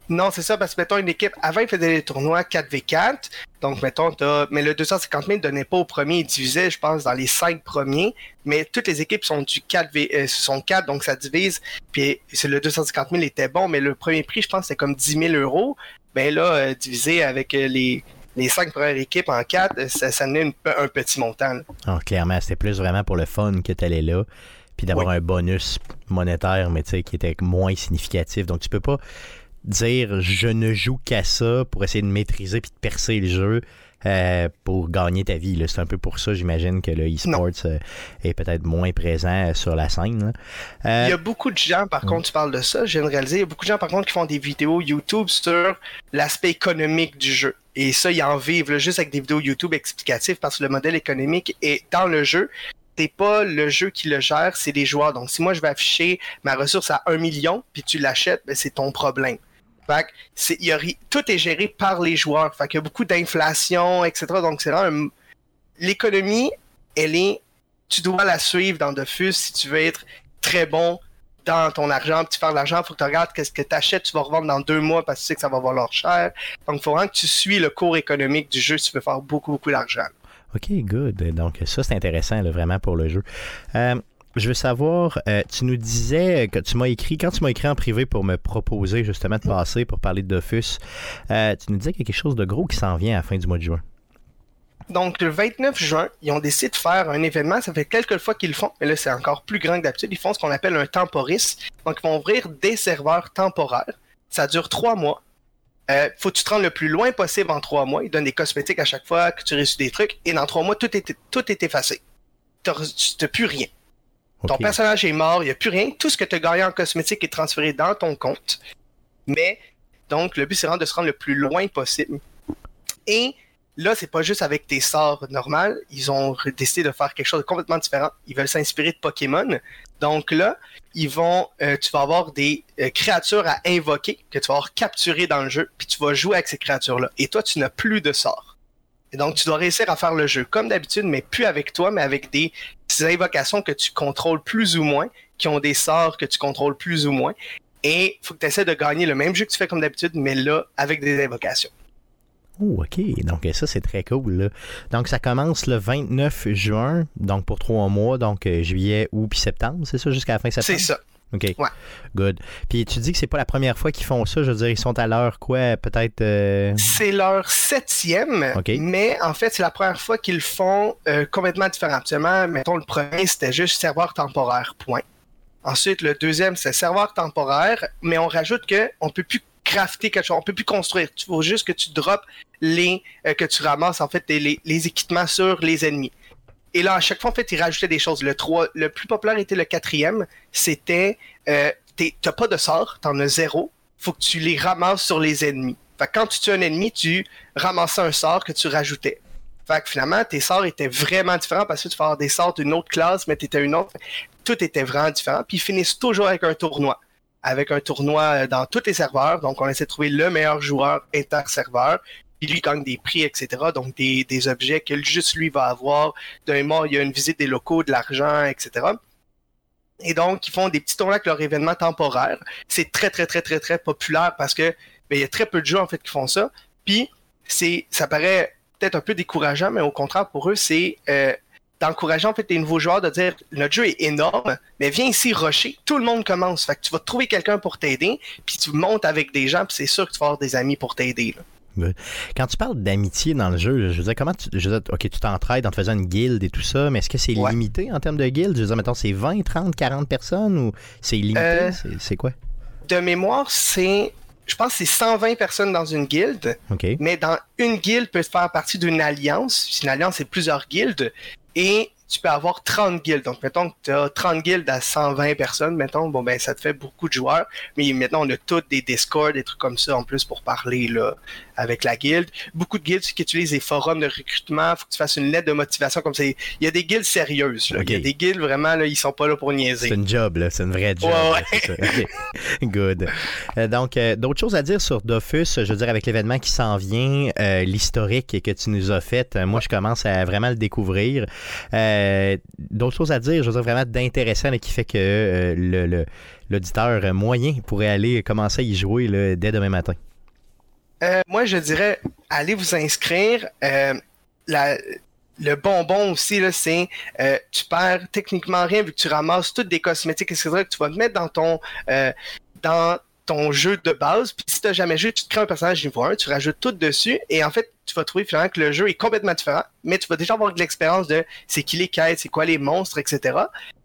Non, c'est ça, parce que, mettons, une équipe, avant, ils faisaient des tournois 4v4. Donc, mettons, mais le 250 000 ne donnait pas au premier, il divisait, je pense, dans les 5 premiers. Mais toutes les équipes sont du 4v, euh, sont 4, donc ça divise. Puis, le 250 000 était bon, mais le premier prix, je pense, c'était comme 10 000 euros. Ben là, euh, divisé avec euh, les, les cinq premières équipes en 4, ça, ça un petit montant. Ah, clairement, c'était plus vraiment pour le fun que tu allais là puis d'avoir un bonus monétaire, mais tu sais, qui était moins significatif. Donc, tu peux pas dire je ne joue qu'à ça pour essayer de maîtriser puis de percer le jeu. Euh, pour gagner ta vie. C'est un peu pour ça, j'imagine, que le e-sports euh, est peut-être moins présent sur la scène. Euh, il y a beaucoup de gens, par contre, tu parles de ça, je viens de réaliser, il y a beaucoup de gens, par contre, qui font des vidéos YouTube sur l'aspect économique du jeu. Et ça, ils en vivent juste avec des vidéos YouTube explicatives parce que le modèle économique est dans le jeu c'est pas le jeu qui le gère, c'est les joueurs. Donc, si moi je vais afficher ma ressource à 1 million, puis tu l'achètes, ben, c'est ton problème. Fait que a, tout est géré par les joueurs. Fait y a beaucoup d'inflation, etc. Donc, c'est vraiment L'économie, elle est. Tu dois la suivre dans Dofus si tu veux être très bon dans ton argent, puis tu fais de l'argent, faut que tu regardes qu'est-ce que tu achètes, tu vas revendre dans deux mois parce que tu sais que ça va valoir cher. Donc, il faut vraiment que tu suis le cours économique du jeu si tu veux faire beaucoup, beaucoup d'argent. OK, good. Donc, ça, c'est intéressant, vraiment, pour le jeu. Euh, je veux savoir, euh, tu nous disais que tu m'as écrit, quand tu m'as écrit en privé pour me proposer justement de passer pour parler de Dofus, euh, tu nous disais quelque chose de gros qui s'en vient à la fin du mois de juin. Donc, le 29 juin, ils ont décidé de faire un événement. Ça fait quelques fois qu'ils le font, mais là, c'est encore plus grand que d'habitude. Ils font ce qu'on appelle un temporis. Donc, ils vont ouvrir des serveurs temporaires. Ça dure trois mois. Euh, faut que tu te rendes le plus loin possible en trois mois. Ils donnent des cosmétiques à chaque fois que tu réussis des trucs. Et dans trois mois, tout est, tout est effacé. Tu n'as plus rien. Ton personnage est mort, il n'y a plus rien. Tout ce que tu as gagné en cosmétique est transféré dans ton compte. Mais, donc, le but, c'est vraiment de se rendre le plus loin possible. Et là, c'est pas juste avec tes sorts normaux. Ils ont décidé de faire quelque chose de complètement différent. Ils veulent s'inspirer de Pokémon. Donc là, ils vont, euh, tu vas avoir des euh, créatures à invoquer que tu vas avoir capturées dans le jeu, puis tu vas jouer avec ces créatures-là. Et toi, tu n'as plus de sorts. Et donc, tu dois réussir à faire le jeu comme d'habitude, mais plus avec toi, mais avec des, invocations que tu contrôles plus ou moins, qui ont des sorts que tu contrôles plus ou moins. Et il faut que tu essaies de gagner le même jeu que tu fais comme d'habitude, mais là, avec des invocations. Oh, OK. Donc, ça, c'est très cool. Donc, ça commence le 29 juin, donc pour trois mois, donc euh, juillet, août puis septembre, c'est ça, jusqu'à la fin septembre? C'est ça. OK. Ouais. Good. Puis tu dis que c'est pas la première fois qu'ils font ça. Je veux dire, ils sont à l'heure quoi, peut-être. Euh, c'est leur septième. OK. Mais en fait, c'est la première fois qu'ils le font euh, complètement différent. Actuellement, mettons, le premier, c'était juste serveur temporaire, point. Ensuite, le deuxième, c'est serveur temporaire, mais on rajoute qu'on peut plus crafter quelque chose, on peut plus construire. Il faut juste que tu drops les, euh, que tu ramasses en fait les, les, équipements sur les ennemis. Et là, à chaque fois, en fait, ils rajoutaient des choses. Le 3, le plus populaire était le quatrième. C'était, euh, t'as pas de sort, t'en as zéro. Faut que tu les ramasses sur les ennemis. Fait quand tu tues un ennemi, tu ramassais un sort que tu rajoutais. Fait que finalement, tes sorts étaient vraiment différents parce que tu fais avoir des sorts d'une autre classe, mais t'étais une autre. Tout était vraiment différent. Puis ils finissent toujours avec un tournoi. Avec un tournoi euh, dans tous les serveurs. Donc, on essaie de trouver le meilleur joueur inter-serveur. Puis lui gagne des prix, etc. Donc des, objets que juste lui va avoir. D'un mort, il y a une visite des locaux, de l'argent, etc. Et donc, ils font des petits tournois avec leur événement temporaire. C'est très, très, très, très, très populaire parce que ben, il y a très peu de gens en fait qui font ça. Puis c'est, ça paraît peut-être un peu décourageant, mais au contraire pour eux, c'est euh, d'encourager en fait les nouveaux joueurs de dire notre jeu est énorme, mais viens ici rusher, tout le monde commence. Fait que tu vas trouver quelqu'un pour t'aider, puis tu montes avec des gens, puis c'est sûr que tu vas avoir des amis pour t'aider. Quand tu parles d'amitié dans le jeu, je veux dire, comment tu. Je veux dire, ok, tu t'entraides en te faisant une guilde et tout ça, mais est-ce que c'est limité en termes de guilde? Je veux dire, mettons, c'est 20, 30, 40 personnes ou c'est limité? Euh, c'est quoi? De mémoire, c'est. Je pense que c'est 120 personnes dans une guilde. Mais dans une guilde peut faire partie d'une alliance. Une alliance, c'est plusieurs guildes. Et tu peux avoir 30 guildes. Donc, mettons que tu as 30 guildes à 120 personnes, mettons, bon, ben, ça te fait beaucoup de joueurs. Mais maintenant, on a tous des Discord, des trucs comme ça en plus pour parler, là, avec la guilde. Beaucoup de guildes qui utilisent des forums de recrutement. Faut que tu fasses une lettre de motivation comme ça. Il y a des guildes sérieuses, là. Il y a des guildes vraiment, là, ils sont pas là pour niaiser. C'est une job, là. C'est une vraie job. Ouais, Good. Euh, donc, euh, d'autres choses à dire sur Dofus, je veux dire, avec l'événement qui s'en vient, euh, l'historique que tu nous as fait, moi, je commence à vraiment le découvrir. D'autres choses à dire, je veux dire vraiment d'intéressant qui fait que le, l'auditeur moyen pourrait aller commencer à y jouer dès demain matin? moi, je dirais, allez vous inscrire. Le bonbon aussi, c'est euh, tu perds techniquement rien vu que tu ramasses toutes des cosmétiques, etc. que tu vas te mettre dans ton euh, dans ton jeu de base. Puis si tu n'as jamais joué, tu te crées un personnage niveau 1, tu rajoutes tout dessus. Et en fait, tu vas trouver finalement que le jeu est complètement différent. Mais tu vas déjà avoir de l'expérience de c'est qui les quêtes, c'est quoi les monstres, etc.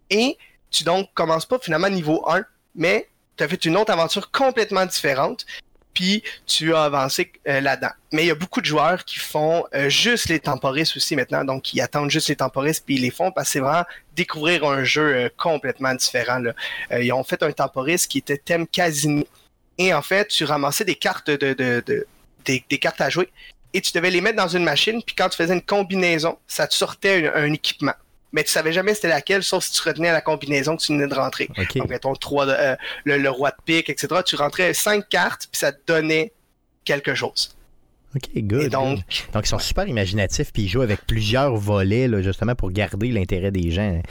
Et tu donc commences pas finalement niveau 1, mais tu as fait une autre aventure complètement différente puis tu as avancé euh, là-dedans. Mais il y a beaucoup de joueurs qui font euh, juste les temporistes aussi maintenant, donc qui attendent juste les temporistes, puis ils les font parce que c'est vraiment découvrir un jeu euh, complètement différent. Ils ont fait un temporiste qui était thème casino. Et en fait, tu ramassais des cartes de, des, cartes à jouer et tu devais les mettre dans une machine, puis quand tu faisais une combinaison, ça te sortait un équipement mais tu savais jamais c'était laquelle, sauf si tu retenais la combinaison que tu venais de rentrer. Donc, mettons, 3 euh, le, roi de pique, etc. Tu rentrais cinq cartes, puis ça te donnait quelque chose. OK, good. donc, donc, ils sont super imaginatifs, puis ils jouent avec plusieurs volets, là, justement, pour garder l'intérêt des gens.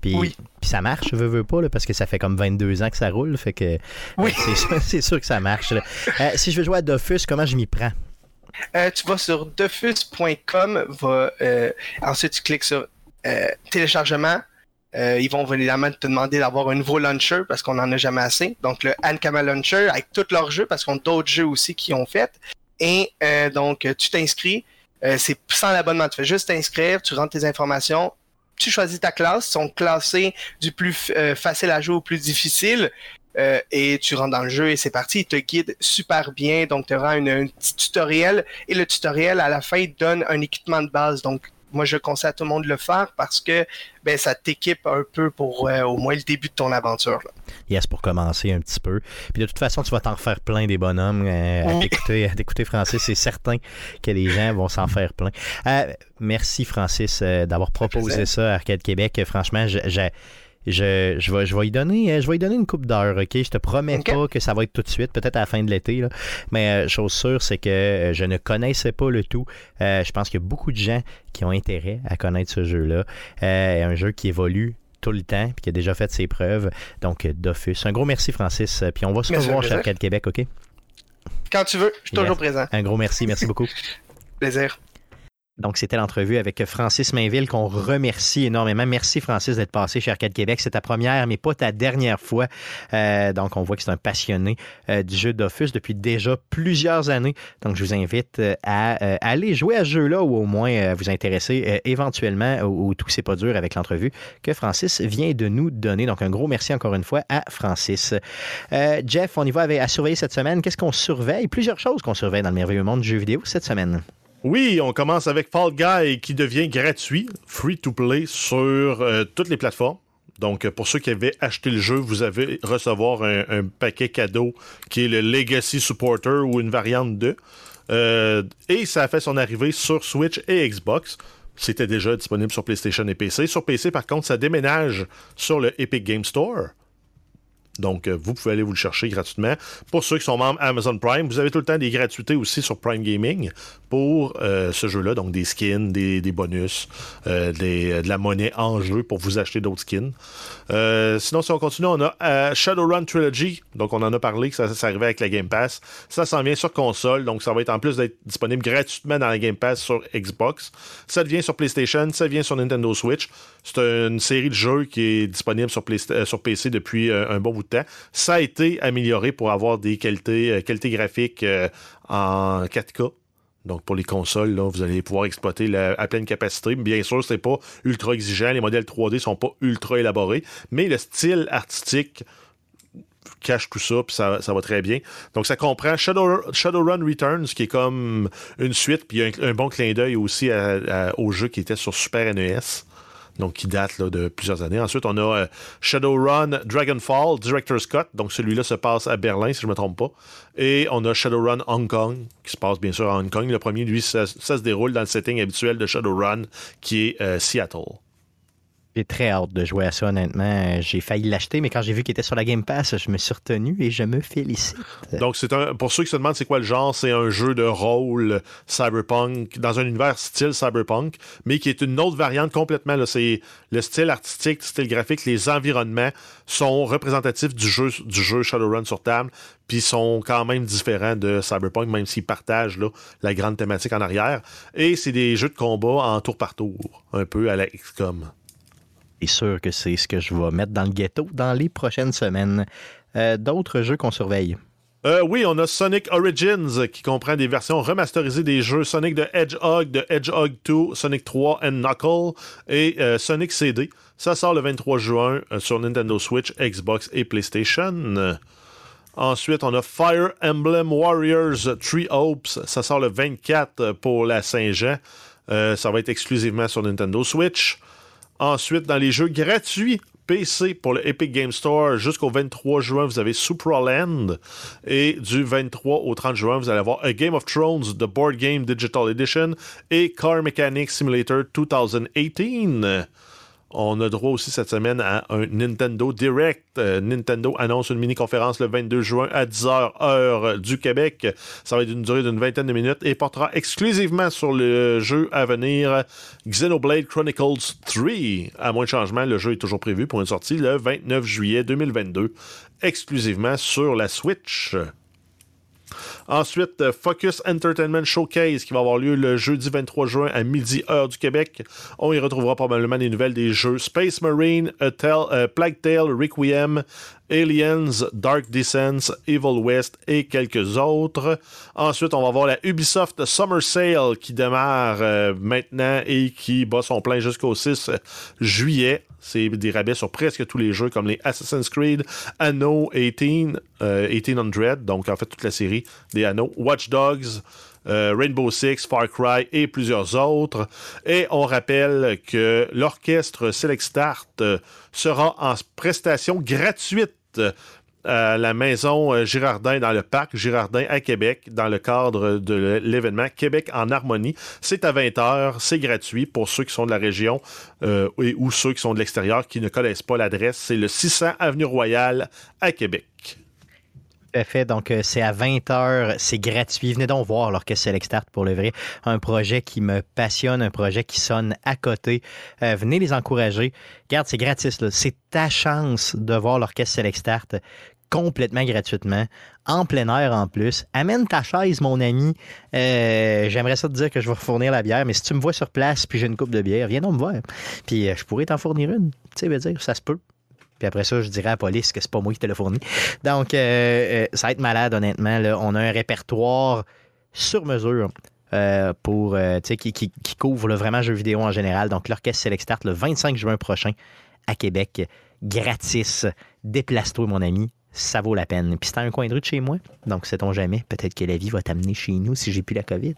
Puis, oui. puis ça marche, je veux, veux pas, là, parce que ça fait comme 22 ans que ça roule, fait que oui. c'est sûr, que ça marche. Euh, si je veux jouer à Dofus, comment je m'y prends? Euh, tu vas sur dofus.com, ensuite tu cliques sur euh, téléchargement, euh, ils vont évidemment te demander d'avoir un nouveau launcher parce qu'on en a jamais assez. Donc le Ankama Launcher avec tous leurs jeux parce qu'on a d'autres jeux aussi qui ont fait. Et euh, donc tu t'inscris. c'est sans l'abonnement. Tu fais juste t'inscrire, tu rentres tes informations, tu choisis ta classe, ils sont classés du plus facile à jouer au plus difficile. et tu rentres dans le jeu et c'est parti. Il te guide super bien. Donc, tu auras un petit tutoriel. Et le tutoriel, à la fin, donne un équipement de base. Donc, moi, je conseille à tout le monde de le faire parce que ben, ça t'équipe un peu pour euh, au moins le début de ton aventure. Yes, pour commencer un petit peu. Puis de toute façon, tu vas t'en refaire plein des bonhommes. Euh, à t'écouter, Francis, c'est certain que les gens vont s'en faire plein. Euh, merci, Francis, d'avoir proposé ça à Arcade Québec. Franchement, j'ai je, je, vais, je, vais y donner, euh, je vais y donner une coupe d'heure, OK? Je te promets pas que ça va être tout de suite, peut-être à la fin de l'été, mais euh, chose sûre, c'est que euh, je ne connaissais pas le tout. je pense qu'il y a beaucoup de gens qui ont intérêt à connaître ce jeu-là. un jeu qui évolue tout le temps, puis qui a déjà fait ses preuves. Donc, Dofus. Un gros merci, Francis. Puis on va se revoir chez Arcade Québec, OK? Quand tu veux, je suis toujours présent. Un gros merci, merci beaucoup. Plaisir. Donc, c'était l'entrevue avec Francis Mainville qu'on remercie énormément. Merci, Francis, d'être passé chez Arcade Québec. C'est ta première, mais pas ta dernière fois. Euh, donc, on voit que c'est un passionné euh, du jeu d'Offus depuis déjà plusieurs années. Donc, je vous invite euh, à, aller jouer à ce jeu-là ou au moins vous intéresser éventuellement ou tout c'est pas dur avec l'entrevue que Francis vient de nous donner. Donc, un gros merci encore une fois à Francis. Jeff, on y va avec, à surveiller cette semaine. Qu'est-ce qu'on surveille? Plusieurs choses qu'on surveille dans le merveilleux monde du jeu vidéo cette semaine. Oui, on commence avec Fall Guy qui devient gratuit, free to play sur euh, toutes les plateformes. Donc, pour ceux qui avaient acheté le jeu, vous allez recevoir un, paquet cadeau qui est le Legacy Supporter ou une variante de. Euh, et ça a fait son arrivée sur Switch et Xbox. C'était déjà disponible sur PlayStation et PC. Sur PC, par contre, ça déménage sur le Epic Game Store. Donc, euh, vous pouvez aller vous le chercher gratuitement. Pour ceux qui sont membres Amazon Prime, vous avez tout le temps des gratuités aussi sur Prime Gaming pour euh, ce jeu-là. Donc, des skins, des, bonus, euh, de la monnaie en jeu pour vous acheter d'autres skins. sinon, si on continue, on a Shadowrun Trilogy. Donc, on en a parlé que ça, ça arrivait avec la Game Pass. Ça s'en vient sur console. Donc, ça va être en plus d'être disponible gratuitement dans la Game Pass sur Xbox. Ça vient sur PlayStation. Ça vient sur Nintendo Switch. C'est une série de jeux qui est disponible sur, sur PC depuis un bon bout temps. Ça a été amélioré pour avoir des qualités, euh, graphiques euh, en 4K. Donc, pour les consoles, là, vous allez pouvoir exploiter à pleine capacité. Bien sûr, c'est pas ultra exigeant. Les modèles 3D sont pas ultra élaborés. Mais le style artistique cache tout ça, puis ça, va très bien. Donc, ça comprend Shadowrun Returns, qui est comme une suite, puis un, bon clin d'œil aussi au jeu qui était sur Super NES donc qui date de plusieurs années. Ensuite, on a euh, Shadowrun Dragonfall, Director's Cut, donc celui-là se passe à Berlin, si je ne me trompe pas. Et on a Shadowrun Hong Kong, qui se passe bien sûr à Hong Kong. Le premier, lui, ça, se déroule dans le setting habituel de Shadowrun, qui est euh, Seattle. J'ai très hâte de jouer à ça, honnêtement. J'ai failli l'acheter, mais quand j'ai vu qu'il était sur la Game Pass, je me suis retenu et je me félicite. Donc, c'est un, pour ceux qui se demandent c'est quoi le genre, c'est un jeu de rôle cyberpunk, dans un univers style cyberpunk, mais qui est une autre variante complètement. C'est le style artistique, le style graphique, les environnements sont représentatifs du jeu, du jeu Shadowrun sur table, puis sont quand même différents de cyberpunk, même s'ils partagent là, la grande thématique en arrière. Et c'est des jeux de combat en tour par tour, un peu à la XCOM sûr que c'est ce que je vais mettre dans le ghetto dans les prochaines semaines. Euh, d'autres jeux qu'on surveille? Euh, oui, on a Sonic Origins qui comprend des versions remasterisées des jeux Sonic de Hedgehog, de Hedgehog 2, Sonic 3 and Knuckle et euh, Sonic CD. Ça sort le 23 juin sur Nintendo Switch, Xbox et PlayStation. Ensuite, on a Fire Emblem Warriors Three Hopes. Ça sort le 24 pour la Saint-Jean. ça va être exclusivement sur Nintendo Switch. Ensuite, dans les jeux gratuits PC pour le Epic Game Store jusqu'au 23 juin, vous avez Supraland. Et du 23 au 30 juin, vous allez avoir A Game of Thrones, The Board Game Digital Edition et Car Mechanic Simulator 2018. On a droit aussi cette semaine à un Nintendo Direct. Euh, Nintendo annonce une mini-conférence le 22 juin à 10h heure du Québec. Ça va être une durée d'une vingtaine de minutes et portera exclusivement sur le jeu à venir Xenoblade Chronicles 3. À moins de changement, le jeu est toujours prévu pour une sortie le 29 juillet 2022, exclusivement sur la Switch. Ensuite, euh, Focus Entertainment Showcase qui va avoir lieu le jeudi 23 juin à midi heure du Québec. On y retrouvera probablement des nouvelles des jeux Space Marine, euh, Plague Tale, Requiem, Aliens, Dark Descents, Evil West et quelques autres. Ensuite, on va voir la Ubisoft Summer Sale qui démarre euh, maintenant et qui bat son plein jusqu'au 6 juillet. C'est des rabais sur presque tous les jeux comme les Assassin's Creed, Anno 18, 1800, donc en fait toute la série des Anno, Watch Dogs, euh, Rainbow Six, Far Cry et plusieurs autres. Et on rappelle que l'orchestre Select Start euh, sera en prestation gratuite à la maison euh, Girardin dans le parc Girardin à Québec dans le cadre de l'événement Québec en harmonie. C'est à 20h, c'est gratuit pour ceux qui sont de la région euh, ou ceux qui sont de l'extérieur qui ne connaissent pas l'adresse. C'est le 600 Avenue Royale à Québec. Fait. Donc, euh, c'est à 20h. C'est gratuit. Venez donc voir l'Orchestre Select Start pour le vrai. Un projet qui me passionne, un projet qui sonne à côté. venez les encourager. Regarde, c'est gratis. C'est ta chance de voir l'Orchestre Select Start complètement gratuitement, en plein air en plus. Amène ta chaise, mon ami. Euh, j'aimerais ça te dire que je vais fournir la bière, mais si tu me vois sur place puis j'ai une coupe de bière, viens donc me voir. Puis euh, je pourrais t'en fournir une. Tu sais, dire, ça se peut. Puis après ça, je dirais à la police que c'est pas moi qui te l'ai fourni. Donc, euh, ça va être malade, honnêtement. On a un répertoire sur mesure. pour qui, qui, couvre vraiment jeux vidéo en général. Donc, l'orchestre Select Start le 25 juin prochain à Québec, gratis. Déplace-toi, mon ami ça vaut la peine. Puis c'est un coin de rue de chez moi, donc sait-on jamais. Peut-être que la vie va t'amener chez nous si j'ai plus la COVID.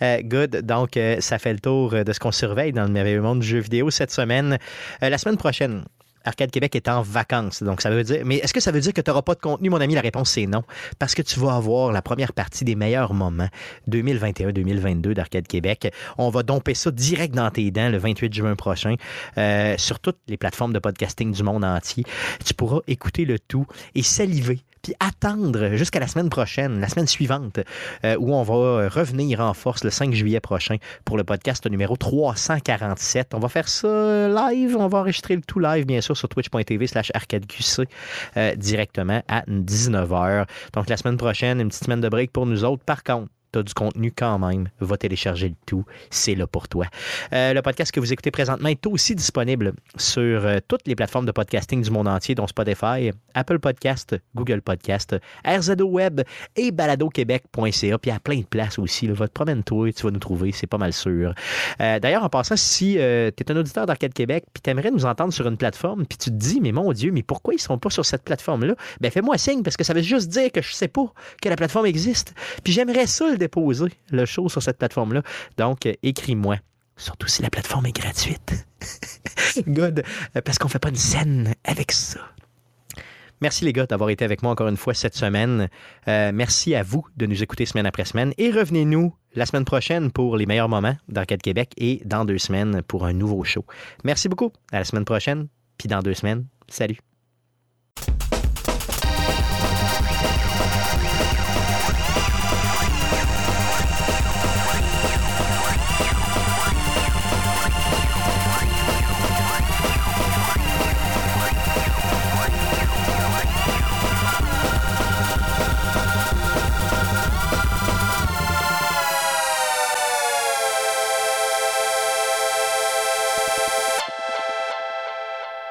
Euh, good. Donc, euh, ça fait le tour de ce qu'on surveille dans le merveilleux monde du jeu vidéo cette semaine. Euh, la semaine prochaine, Arcade Québec est en vacances. Donc, ça veut dire. Mais est-ce que ça veut dire que tu n'auras pas de contenu, mon ami? La réponse, c'est non. Parce que tu vas avoir la première partie des meilleurs moments 2021-2022 d'Arcade Québec. On va domper ça direct dans tes dents le 28 juin prochain euh, sur toutes les plateformes de podcasting du monde entier. Tu pourras écouter le tout et saliver puis attendre jusqu'à la semaine prochaine, la semaine suivante, euh, où on va revenir en force le 5 juillet prochain pour le podcast numéro 347. On va faire ça live, on va enregistrer le tout live, bien sûr, sur twitch.tv slash arcadeqc euh, directement à 19h. Donc la semaine prochaine, une petite semaine de break pour nous autres. Par contre, tu as du contenu quand même, va télécharger le tout. C'est là pour toi. Euh, le podcast que vous écoutez présentement est aussi disponible sur euh, toutes les plateformes de podcasting du monde entier, dont Spotify, Apple Podcast, Google Podcast, RZO Web et baladoquebec.ca. Puis à plein de places aussi. Votre promène-toi, tu vas nous trouver, c'est pas mal sûr. Euh, d'ailleurs, en passant, si tu es un auditeur d'Arcade Québec, puis tu aimerais nous entendre sur une plateforme, puis tu te dis, mais mon Dieu, mais pourquoi ils sont pas sur cette plateforme-là? Ben fais-moi signe, parce que ça veut juste dire que je sais pas que la plateforme existe. Puis j'aimerais ça le déposer le show sur cette plateforme-là. Donc, euh, écris-moi. Surtout si la plateforme est gratuite. Good. Euh, parce qu'on fait pas une scène avec ça. Merci les gars d'avoir été avec moi encore une fois cette semaine. Euh, merci à vous de nous écouter semaine après semaine et revenez-nous la semaine prochaine pour les meilleurs moments d'Arcade Québec et dans deux semaines pour un nouveau show. Merci beaucoup. À la semaine prochaine, puis dans deux semaines. Salut.